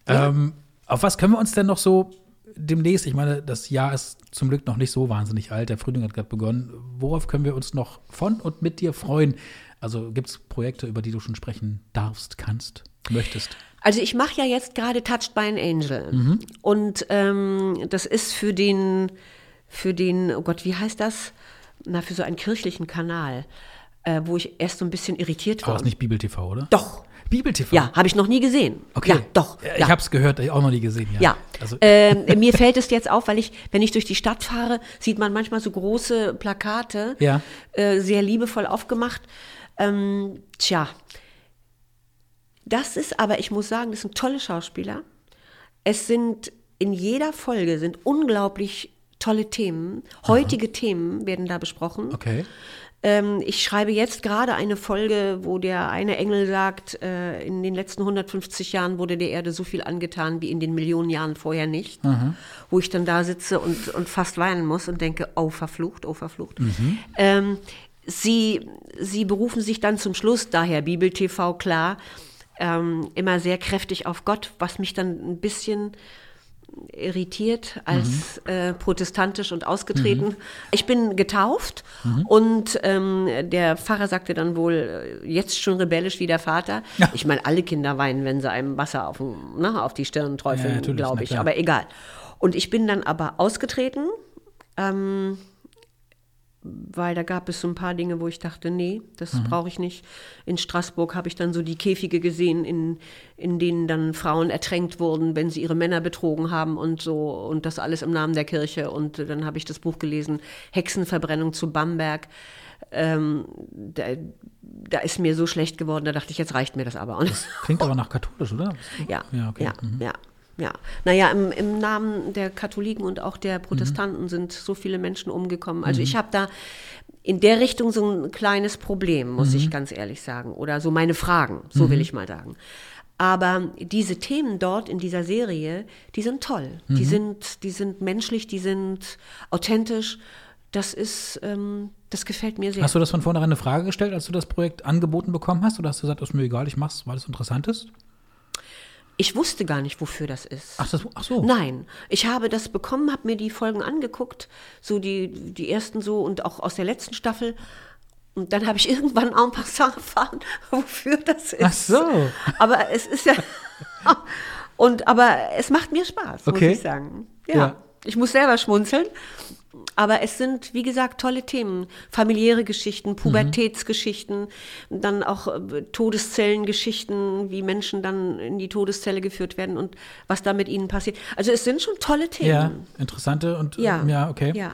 S6: Ähm, auf was können wir uns denn noch so demnächst, ich meine, das Jahr ist zum Glück noch nicht so wahnsinnig alt, der Frühling hat gerade begonnen. Worauf können wir uns noch von und mit dir freuen? Also gibt es Projekte, über die du schon sprechen darfst, kannst, möchtest?
S8: Also ich mache ja jetzt gerade Touched by an Angel.
S6: Mhm.
S8: Und ähm, das ist für den, für den, oh Gott, wie heißt das? Na, für so einen kirchlichen Kanal, äh, wo ich erst so ein bisschen irritiert war.
S6: das ist nicht Bibel TV, oder?
S8: Doch.
S6: Bibel TV?
S8: Ja, habe ich noch nie gesehen.
S6: Okay.
S8: Ja, doch.
S6: Ja. Ich habe es gehört, auch noch nie gesehen. Ja.
S8: Ja,
S6: Also,
S8: ähm, mir fällt es jetzt auf, weil ich, wenn ich durch die Stadt fahre, sieht man manchmal so große Plakate,
S6: Ja.
S8: äh, sehr liebevoll aufgemacht. Ähm, tja, das ist aber, ich muss sagen, das sind tolle Schauspieler. Es sind in jeder Folge sind unglaublich tolle Themen. Heutige Themen werden da besprochen.
S6: okay.
S8: Ähm, ich schreibe jetzt gerade eine Folge, wo der eine Engel sagt, äh, in den letzten 150 Jahren wurde der Erde so viel angetan wie in den Millionen Jahren vorher nicht. Wo ich dann da sitze und, und fast weinen muss und denke, oh verflucht, oh verflucht. Ähm, sie, sie berufen sich dann zum Schluss, daher Bibel TV klar, ähm, immer sehr kräftig auf Gott, was mich dann ein bisschen irritiert als äh, protestantisch und ausgetreten. Ich bin getauft und ähm, der Pfarrer sagte dann wohl, äh, jetzt schon rebellisch wie der Vater. Ich meine, alle Kinder weinen, wenn sie einem Wasser auf, ne, auf die Stirn
S6: Ja,
S8: träufeln,
S6: na
S8: glaube ich. Aber egal. Und ich bin dann aber ausgetreten, ähm, weil da gab es so ein paar Dinge, wo ich dachte, nee, das
S6: Mhm.
S8: brauche ich nicht. In Straßburg habe ich dann so die Käfige gesehen, in, in denen dann Frauen ertränkt wurden, wenn sie ihre Männer betrogen haben und so und das alles im Namen der Kirche. Und dann habe ich das Buch gelesen, Hexenverbrennung zu Bamberg. Ähm, da, da ist mir so schlecht geworden, da dachte ich, jetzt reicht mir das aber. Und
S6: Klingt aber nach katholisch, oder?
S8: ja,
S6: Ja, okay.
S8: ja,
S6: Mhm.
S8: ja, ja. Naja, im, im Namen der Katholiken und auch der
S6: Mhm.
S8: Protestanten sind so viele Menschen umgekommen. Also ich habe da in der Richtung so ein kleines Problem, muss
S6: Mhm.
S8: ich ganz ehrlich sagen. Oder so meine Fragen, so will ich mal sagen. Aber diese Themen dort in dieser Serie, die sind toll.
S6: Mhm.
S8: Die, sind, die sind menschlich, die sind authentisch. Das ist, ähm, das gefällt mir sehr.
S6: Hast du das von vornherein eine Frage gestellt, als du das Projekt angeboten bekommen hast? Oder hast du gesagt, ist mir egal, ich mach's, weil es interessant ist?
S8: Ich wusste gar nicht, wofür das ist.
S6: Ach, das, ach so.
S8: Nein, ich habe das bekommen, habe mir die Folgen angeguckt, so die, die ersten so und auch aus der letzten Staffel. Und dann habe ich (laughs) irgendwann en passant erfahren, wofür das ist.
S6: Ach so.
S8: Aber es ist ja. (laughs) Und aber es macht mir Spaß,
S6: Okay.
S8: muss ich sagen. Ja.
S6: Ja.
S8: Ich muss selber schmunzeln. Aber es sind, wie gesagt, tolle Themen. Familiäre Geschichten, Pubertätsgeschichten, dann auch äh, Todezellengeschichten, wie Menschen dann in die Todeszelle geführt werden und was da mit ihnen passiert. Also es sind schon tolle Themen.
S6: Ja, interessante und
S8: Ja.
S6: ähm, ja okay.
S8: Ja.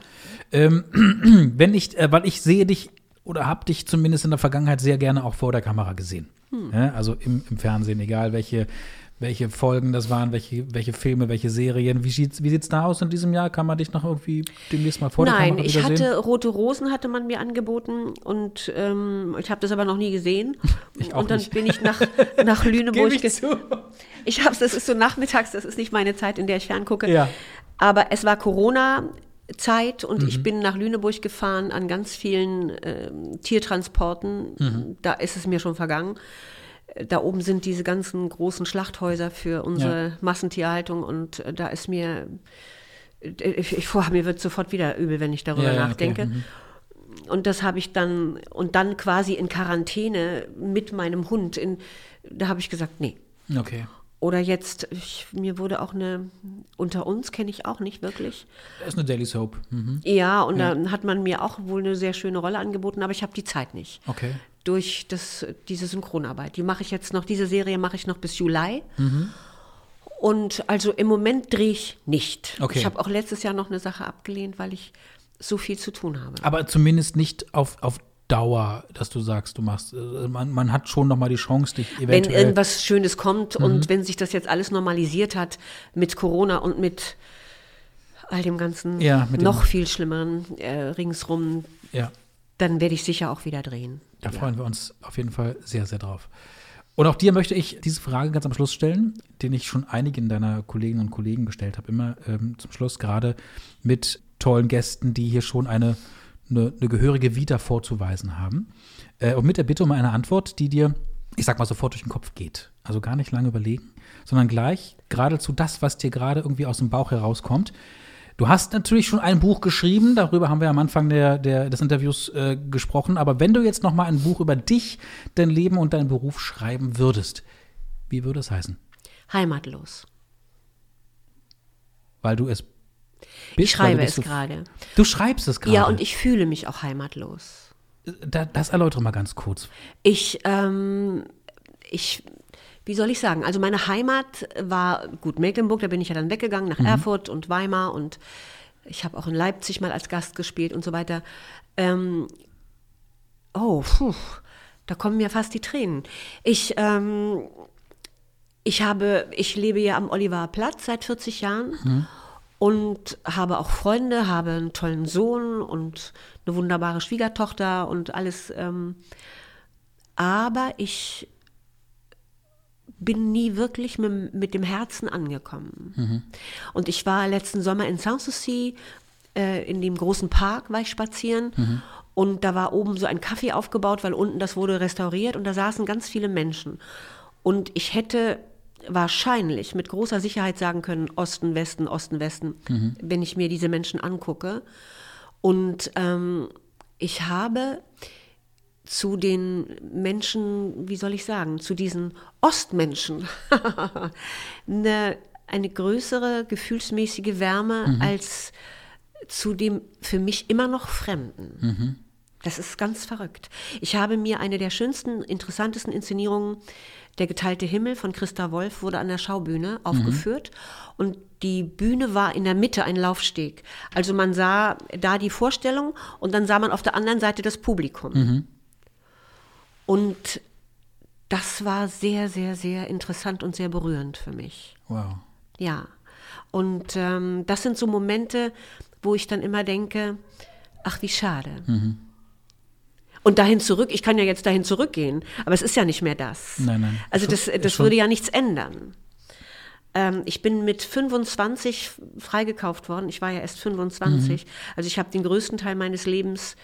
S6: Ähm, (clears throat) wenn ich, äh, weil ich sehe dich oder habe dich zumindest in der Vergangenheit sehr gerne auch vor der Kamera gesehen.
S8: Hm.
S6: Ja, also im, im Fernsehen, egal welche, welche Folgen das waren, welche, welche Filme, welche Serien. Wie sieht's, wie sieht's da aus in diesem Jahr? Kann man dich noch irgendwie demnächst mal vor
S8: Nein, ich hatte
S6: sehen?
S8: Rote Rosen hatte man mir angeboten und ähm, ich habe das aber noch nie gesehen. (laughs)
S6: Ich auch
S8: und dann
S6: nicht.
S8: bin ich nach, (laughs) nach Lüneburg.
S6: Ich zu.
S8: Ich hab's, das ist so nachmittags, das ist nicht meine Zeit, in der ich ferngucke.
S6: Ja.
S8: Aber es war Corona-Zeit und
S6: Mhm.
S8: ich bin nach Lüneburg gefahren an ganz vielen ähm, Tiertransporten.
S6: Mhm.
S8: Da ist es mir schon vergangen. Da oben sind diese ganzen großen Schlachthäuser für unsere
S6: Ja.
S8: Massentierhaltung und äh, da ist mir, äh, ich, ich, vor, (laughs) mir wird sofort wieder übel, wenn ich darüber
S6: Ja, ja, okay.
S8: nachdenke.
S6: Mhm.
S8: Und das habe ich dann, und dann quasi in Quarantäne mit meinem Hund. In, da habe ich gesagt, nee.
S6: Okay.
S8: Oder jetzt, ich, mir wurde auch eine, unter uns kenne ich auch nicht wirklich.
S6: Das ist eine Daily Soap. Mhm.
S8: Ja, und
S6: Ja.
S8: dann hat man mir auch wohl eine sehr schöne Rolle angeboten, aber ich habe die Zeit nicht.
S6: Okay.
S8: Durch das, diese Synchronarbeit. Die mache ich jetzt noch, diese Serie mache ich noch bis Juli.
S6: Mhm.
S8: Und also im Moment drehe ich nicht.
S6: Okay.
S8: Ich habe auch letztes Jahr noch eine Sache abgelehnt, weil ich so viel zu tun habe.
S6: Aber zumindest nicht auf, auf Dauer, dass du sagst, du machst, äh, man, man hat schon noch mal die Chance, dich eventuell.
S8: Wenn irgendwas Schönes kommt mhm. und wenn sich das jetzt alles normalisiert hat mit Corona und mit all dem ganzen
S6: ja,
S8: noch viel schlimmeren äh, ringsrum,
S6: ja.
S8: Dann werde ich sicher auch wieder drehen.
S6: Da ja. freuen wir uns auf jeden Fall sehr, sehr drauf. Und auch dir möchte ich diese Frage ganz am Schluss stellen, den ich schon einigen deiner Kolleginnen und Kollegen gestellt habe, immer ähm, zum Schluss, gerade mit tollen Gästen, die hier schon eine, eine, eine gehörige Vita vorzuweisen haben. Äh, und mit der Bitte um eine Antwort, die dir, ich sag mal, sofort durch den Kopf geht. Also gar nicht lange überlegen, sondern gleich geradezu das, was dir gerade irgendwie aus dem Bauch herauskommt. Du hast natürlich schon ein Buch geschrieben, darüber haben wir am Anfang der, der, des Interviews äh, gesprochen. Aber wenn du jetzt noch mal ein Buch über dich, dein Leben und deinen Beruf schreiben würdest, wie würde es heißen?
S8: Heimatlos.
S6: Weil du es bist?
S8: Ich schreibe es gerade.
S6: Du schreibst es gerade?
S8: Ja, und ich fühle mich auch heimatlos.
S6: Da, das erläutere mal ganz kurz.
S8: Ich, ähm, ich wie soll ich sagen, also meine Heimat war, gut, Mecklenburg, da bin ich ja dann weggegangen nach mhm. Erfurt und Weimar und ich habe auch in Leipzig mal als Gast gespielt und so weiter. Ähm, oh, puh, da kommen mir fast die Tränen. Ich, ähm, ich habe, ich lebe ja am Oliver Platz seit 40 Jahren. Mhm. Und habe auch Freunde, habe einen tollen Sohn und eine wunderbare Schwiegertochter und alles. Ähm, aber ich bin nie wirklich mit, mit dem Herzen angekommen. Mhm. Und ich war letzten Sommer in Sanssouci, äh, in dem großen Park war ich spazieren. Mhm. Und da war oben so ein Kaffee aufgebaut, weil unten das wurde restauriert und da saßen ganz viele Menschen. Und ich hätte wahrscheinlich mit großer Sicherheit sagen können, Osten, Westen, Osten, Westen, mhm. wenn ich mir diese Menschen angucke. Und ähm, ich habe zu den Menschen, wie soll ich sagen, zu diesen Ostmenschen eine, (laughs) eine größere gefühlsmäßige Wärme mhm. als zu dem für mich immer noch Fremden. Mhm. Das ist ganz verrückt. Ich habe mir eine der schönsten, interessantesten Inszenierungen, Der geteilte Himmel von Christa Wolf, wurde an der Schaubühne mhm. aufgeführt. Mhm. Und die Bühne war in der Mitte ein Laufsteg. Also man sah da die Vorstellung und dann sah man auf der anderen Seite das Publikum. Mhm. Und das war sehr, sehr, sehr interessant und sehr berührend für mich.
S6: Wow.
S8: Ja. Und ähm, das sind so Momente, wo ich dann immer denke, ach, wie schade. Mhm. Und dahin zurück, ich kann ja jetzt dahin zurückgehen, aber es ist ja nicht mehr das.
S6: Nein, nein.
S8: Also das, das würde ja nichts ändern. Ähm, ich bin mit 25 freigekauft worden. Ich war ja erst 25. Mhm. Also ich habe den größten Teil meines Lebens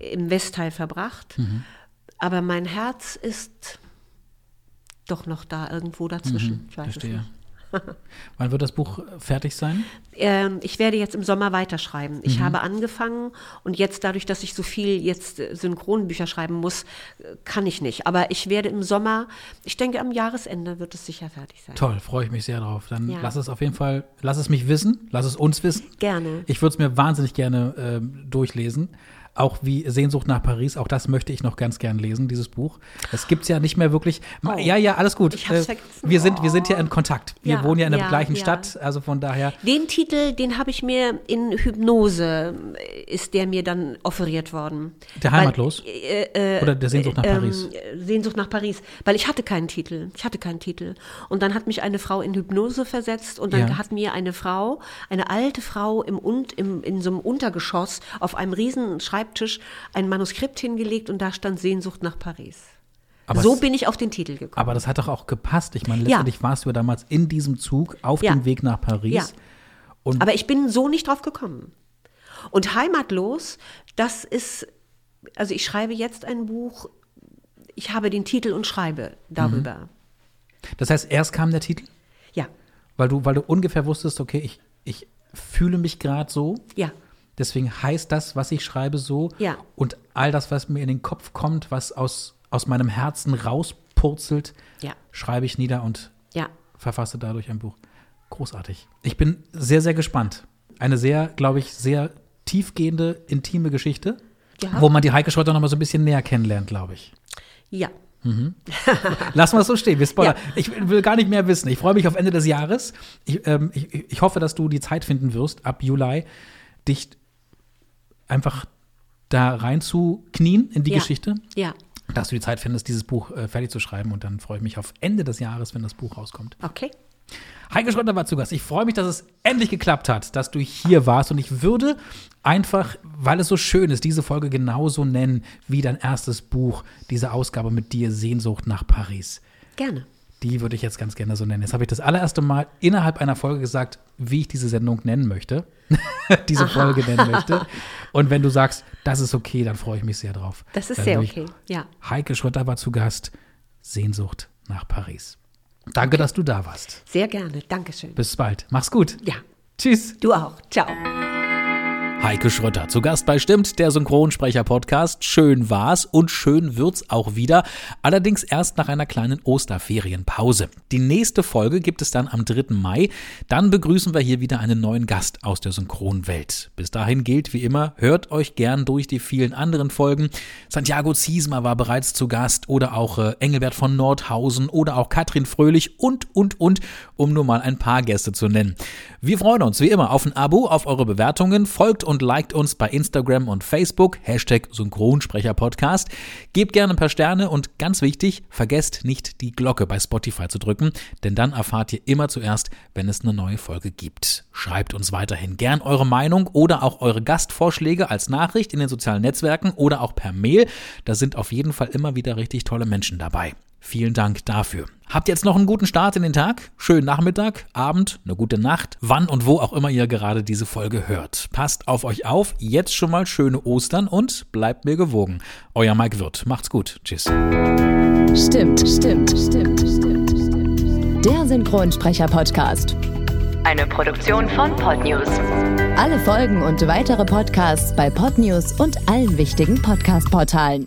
S8: im Westteil verbracht. Mhm. Aber mein Herz ist doch noch da irgendwo dazwischen.
S6: Mhm, ich verstehe. (laughs) Wann wird das Buch fertig sein?
S8: Ähm, ich werde jetzt im Sommer weiterschreiben. Ich mhm. habe angefangen und jetzt dadurch, dass ich so viel jetzt äh, Synchronbücher schreiben muss, äh, kann ich nicht. Aber ich werde im Sommer, ich denke am Jahresende wird es sicher fertig sein.
S6: Toll, freue ich mich sehr drauf. Dann ja. lass es auf jeden Fall, lass es mich wissen, lass es uns wissen.
S8: Gerne.
S6: Ich würde es mir wahnsinnig gerne äh, durchlesen auch wie Sehnsucht nach Paris, auch das möchte ich noch ganz gern lesen, dieses Buch. Es gibt es ja nicht mehr wirklich. Oh, ja, ja, alles gut.
S8: Ich hab's äh, vergessen.
S6: Wir sind, wir sind ja in Kontakt. Wir ja, wohnen ja in der ja, gleichen ja. Stadt, also von daher.
S8: Den Titel, den habe ich mir in Hypnose, ist der mir dann offeriert worden.
S6: Der Heimatlos? Weil, äh, äh, Oder der Sehnsucht nach äh, Paris?
S8: Sehnsucht nach Paris, weil ich hatte keinen Titel. Ich hatte keinen Titel. Und dann hat mich eine Frau in Hypnose versetzt und dann hat mir eine Frau, eine alte Frau im, im, in so einem Untergeschoss auf einem riesen Schreibtisch Schreibtisch ein Manuskript hingelegt und da stand Sehnsucht nach Paris. Aber so es, bin ich auf den Titel gekommen.
S6: Aber das hat doch auch gepasst. Ich meine, letztendlich ja. warst du ja damals in diesem Zug auf ja. dem Weg nach Paris. Ja.
S8: Aber ich bin so nicht drauf gekommen. Und Heimatlos, das ist, also ich schreibe jetzt ein Buch, ich habe den Titel und schreibe darüber. Mhm.
S6: Das heißt, erst kam der Titel?
S8: Ja.
S6: Weil du, weil du ungefähr wusstest, okay, ich, ich fühle mich gerade so.
S8: Ja.
S6: Deswegen heißt das, was ich schreibe, so.
S8: Ja.
S6: Und all das, was mir in den Kopf kommt, was aus, aus meinem Herzen rauspurzelt,
S8: ja.
S6: schreibe ich nieder und
S8: ja.
S6: verfasse dadurch ein Buch. Großartig. Ich bin sehr, sehr gespannt. Eine sehr, glaube ich, sehr tiefgehende, intime Geschichte, wo man die Heike Schröter noch mal so ein bisschen näher kennenlernt, glaube ich.
S8: Ja.
S6: Mhm. (laughs) Lassen wir es so stehen. Wir spoilern. Ja. Ich will gar nicht mehr wissen. Ich freue mich auf Ende des Jahres. Ich, ähm, ich, ich hoffe, dass du die Zeit finden wirst, ab Juli, dich einfach da rein zu knien in die
S8: Ja.
S6: Geschichte.
S8: Ja,
S6: Dass du die Zeit findest, dieses Buch äh, fertig zu schreiben. Und dann freue ich mich auf Ende des Jahres, wenn das Buch rauskommt.
S8: okay.
S6: Heike Schröder war zu Gast. Ich freue mich, dass es endlich geklappt hat, dass du hier warst. Und ich würde einfach, weil es so schön ist, diese Folge genauso nennen wie dein erstes Buch, diese Ausgabe mit dir, Sehnsucht nach Paris.
S8: Gerne.
S6: Die würde ich jetzt ganz gerne so nennen. Jetzt habe ich das allererste Mal innerhalb einer Folge gesagt, wie ich diese Sendung nennen möchte. (laughs) diese Folge nennen möchte. Und wenn du sagst, das ist okay, dann freue ich mich sehr drauf.
S8: Das ist
S6: Dann
S8: sehr okay. Ja.
S6: Heike Schröder war zu Gast. Sehnsucht nach Paris. Danke, dass du da warst.
S8: Sehr gerne. Dankeschön.
S6: Bis bald. Mach's gut.
S8: Ja.
S6: Tschüss.
S8: Du auch. Ciao.
S6: Heike Schröter zu Gast bei Stimmt, der Synchronsprecher-Podcast. Schön war's und schön wird's auch wieder. Allerdings erst nach einer kleinen Osterferienpause. Die nächste Folge gibt es dann am 3. Mai. Dann begrüßen wir hier wieder einen neuen Gast aus der Synchronwelt. Bis dahin gilt wie immer, hört euch gern durch die vielen anderen Folgen. Santiago Ziesmer war bereits zu Gast oder auch äh, Engelbert von Nordhausen oder auch Katrin Fröhlich und, und, und, um nur mal ein paar Gäste zu nennen. Wir freuen uns wie immer auf ein Abo, auf eure Bewertungen. Folgt und liked uns bei Instagram und Facebook. Hashtag Synchronsprecher-Podcast. Gebt gerne ein paar Sterne und ganz wichtig, vergesst nicht die Glocke bei Spotify zu drücken, denn dann erfahrt ihr immer zuerst, wenn es eine neue Folge gibt. Schreibt uns weiterhin gern eure Meinung oder auch eure Gastvorschläge als Nachricht in den sozialen Netzwerken oder auch per Mail. Da sind auf jeden Fall immer wieder richtig tolle Menschen dabei. Vielen Dank dafür. Habt jetzt noch einen guten Start in den Tag, schönen Nachmittag, Abend, eine gute Nacht, wann und wo auch immer ihr gerade diese Folge hört. Passt auf euch auf, jetzt schon mal schöne Ostern und bleibt mir gewogen. Euer Mike Wirth. Macht's gut. Tschüss.
S7: Stimmt, stimmt, stimmt, stimmt, stimmt. Der Synchronsprecher-Podcast. Eine Produktion von Podnews. Alle Folgen und weitere Podcasts bei Podnews und allen wichtigen Podcast-Portalen.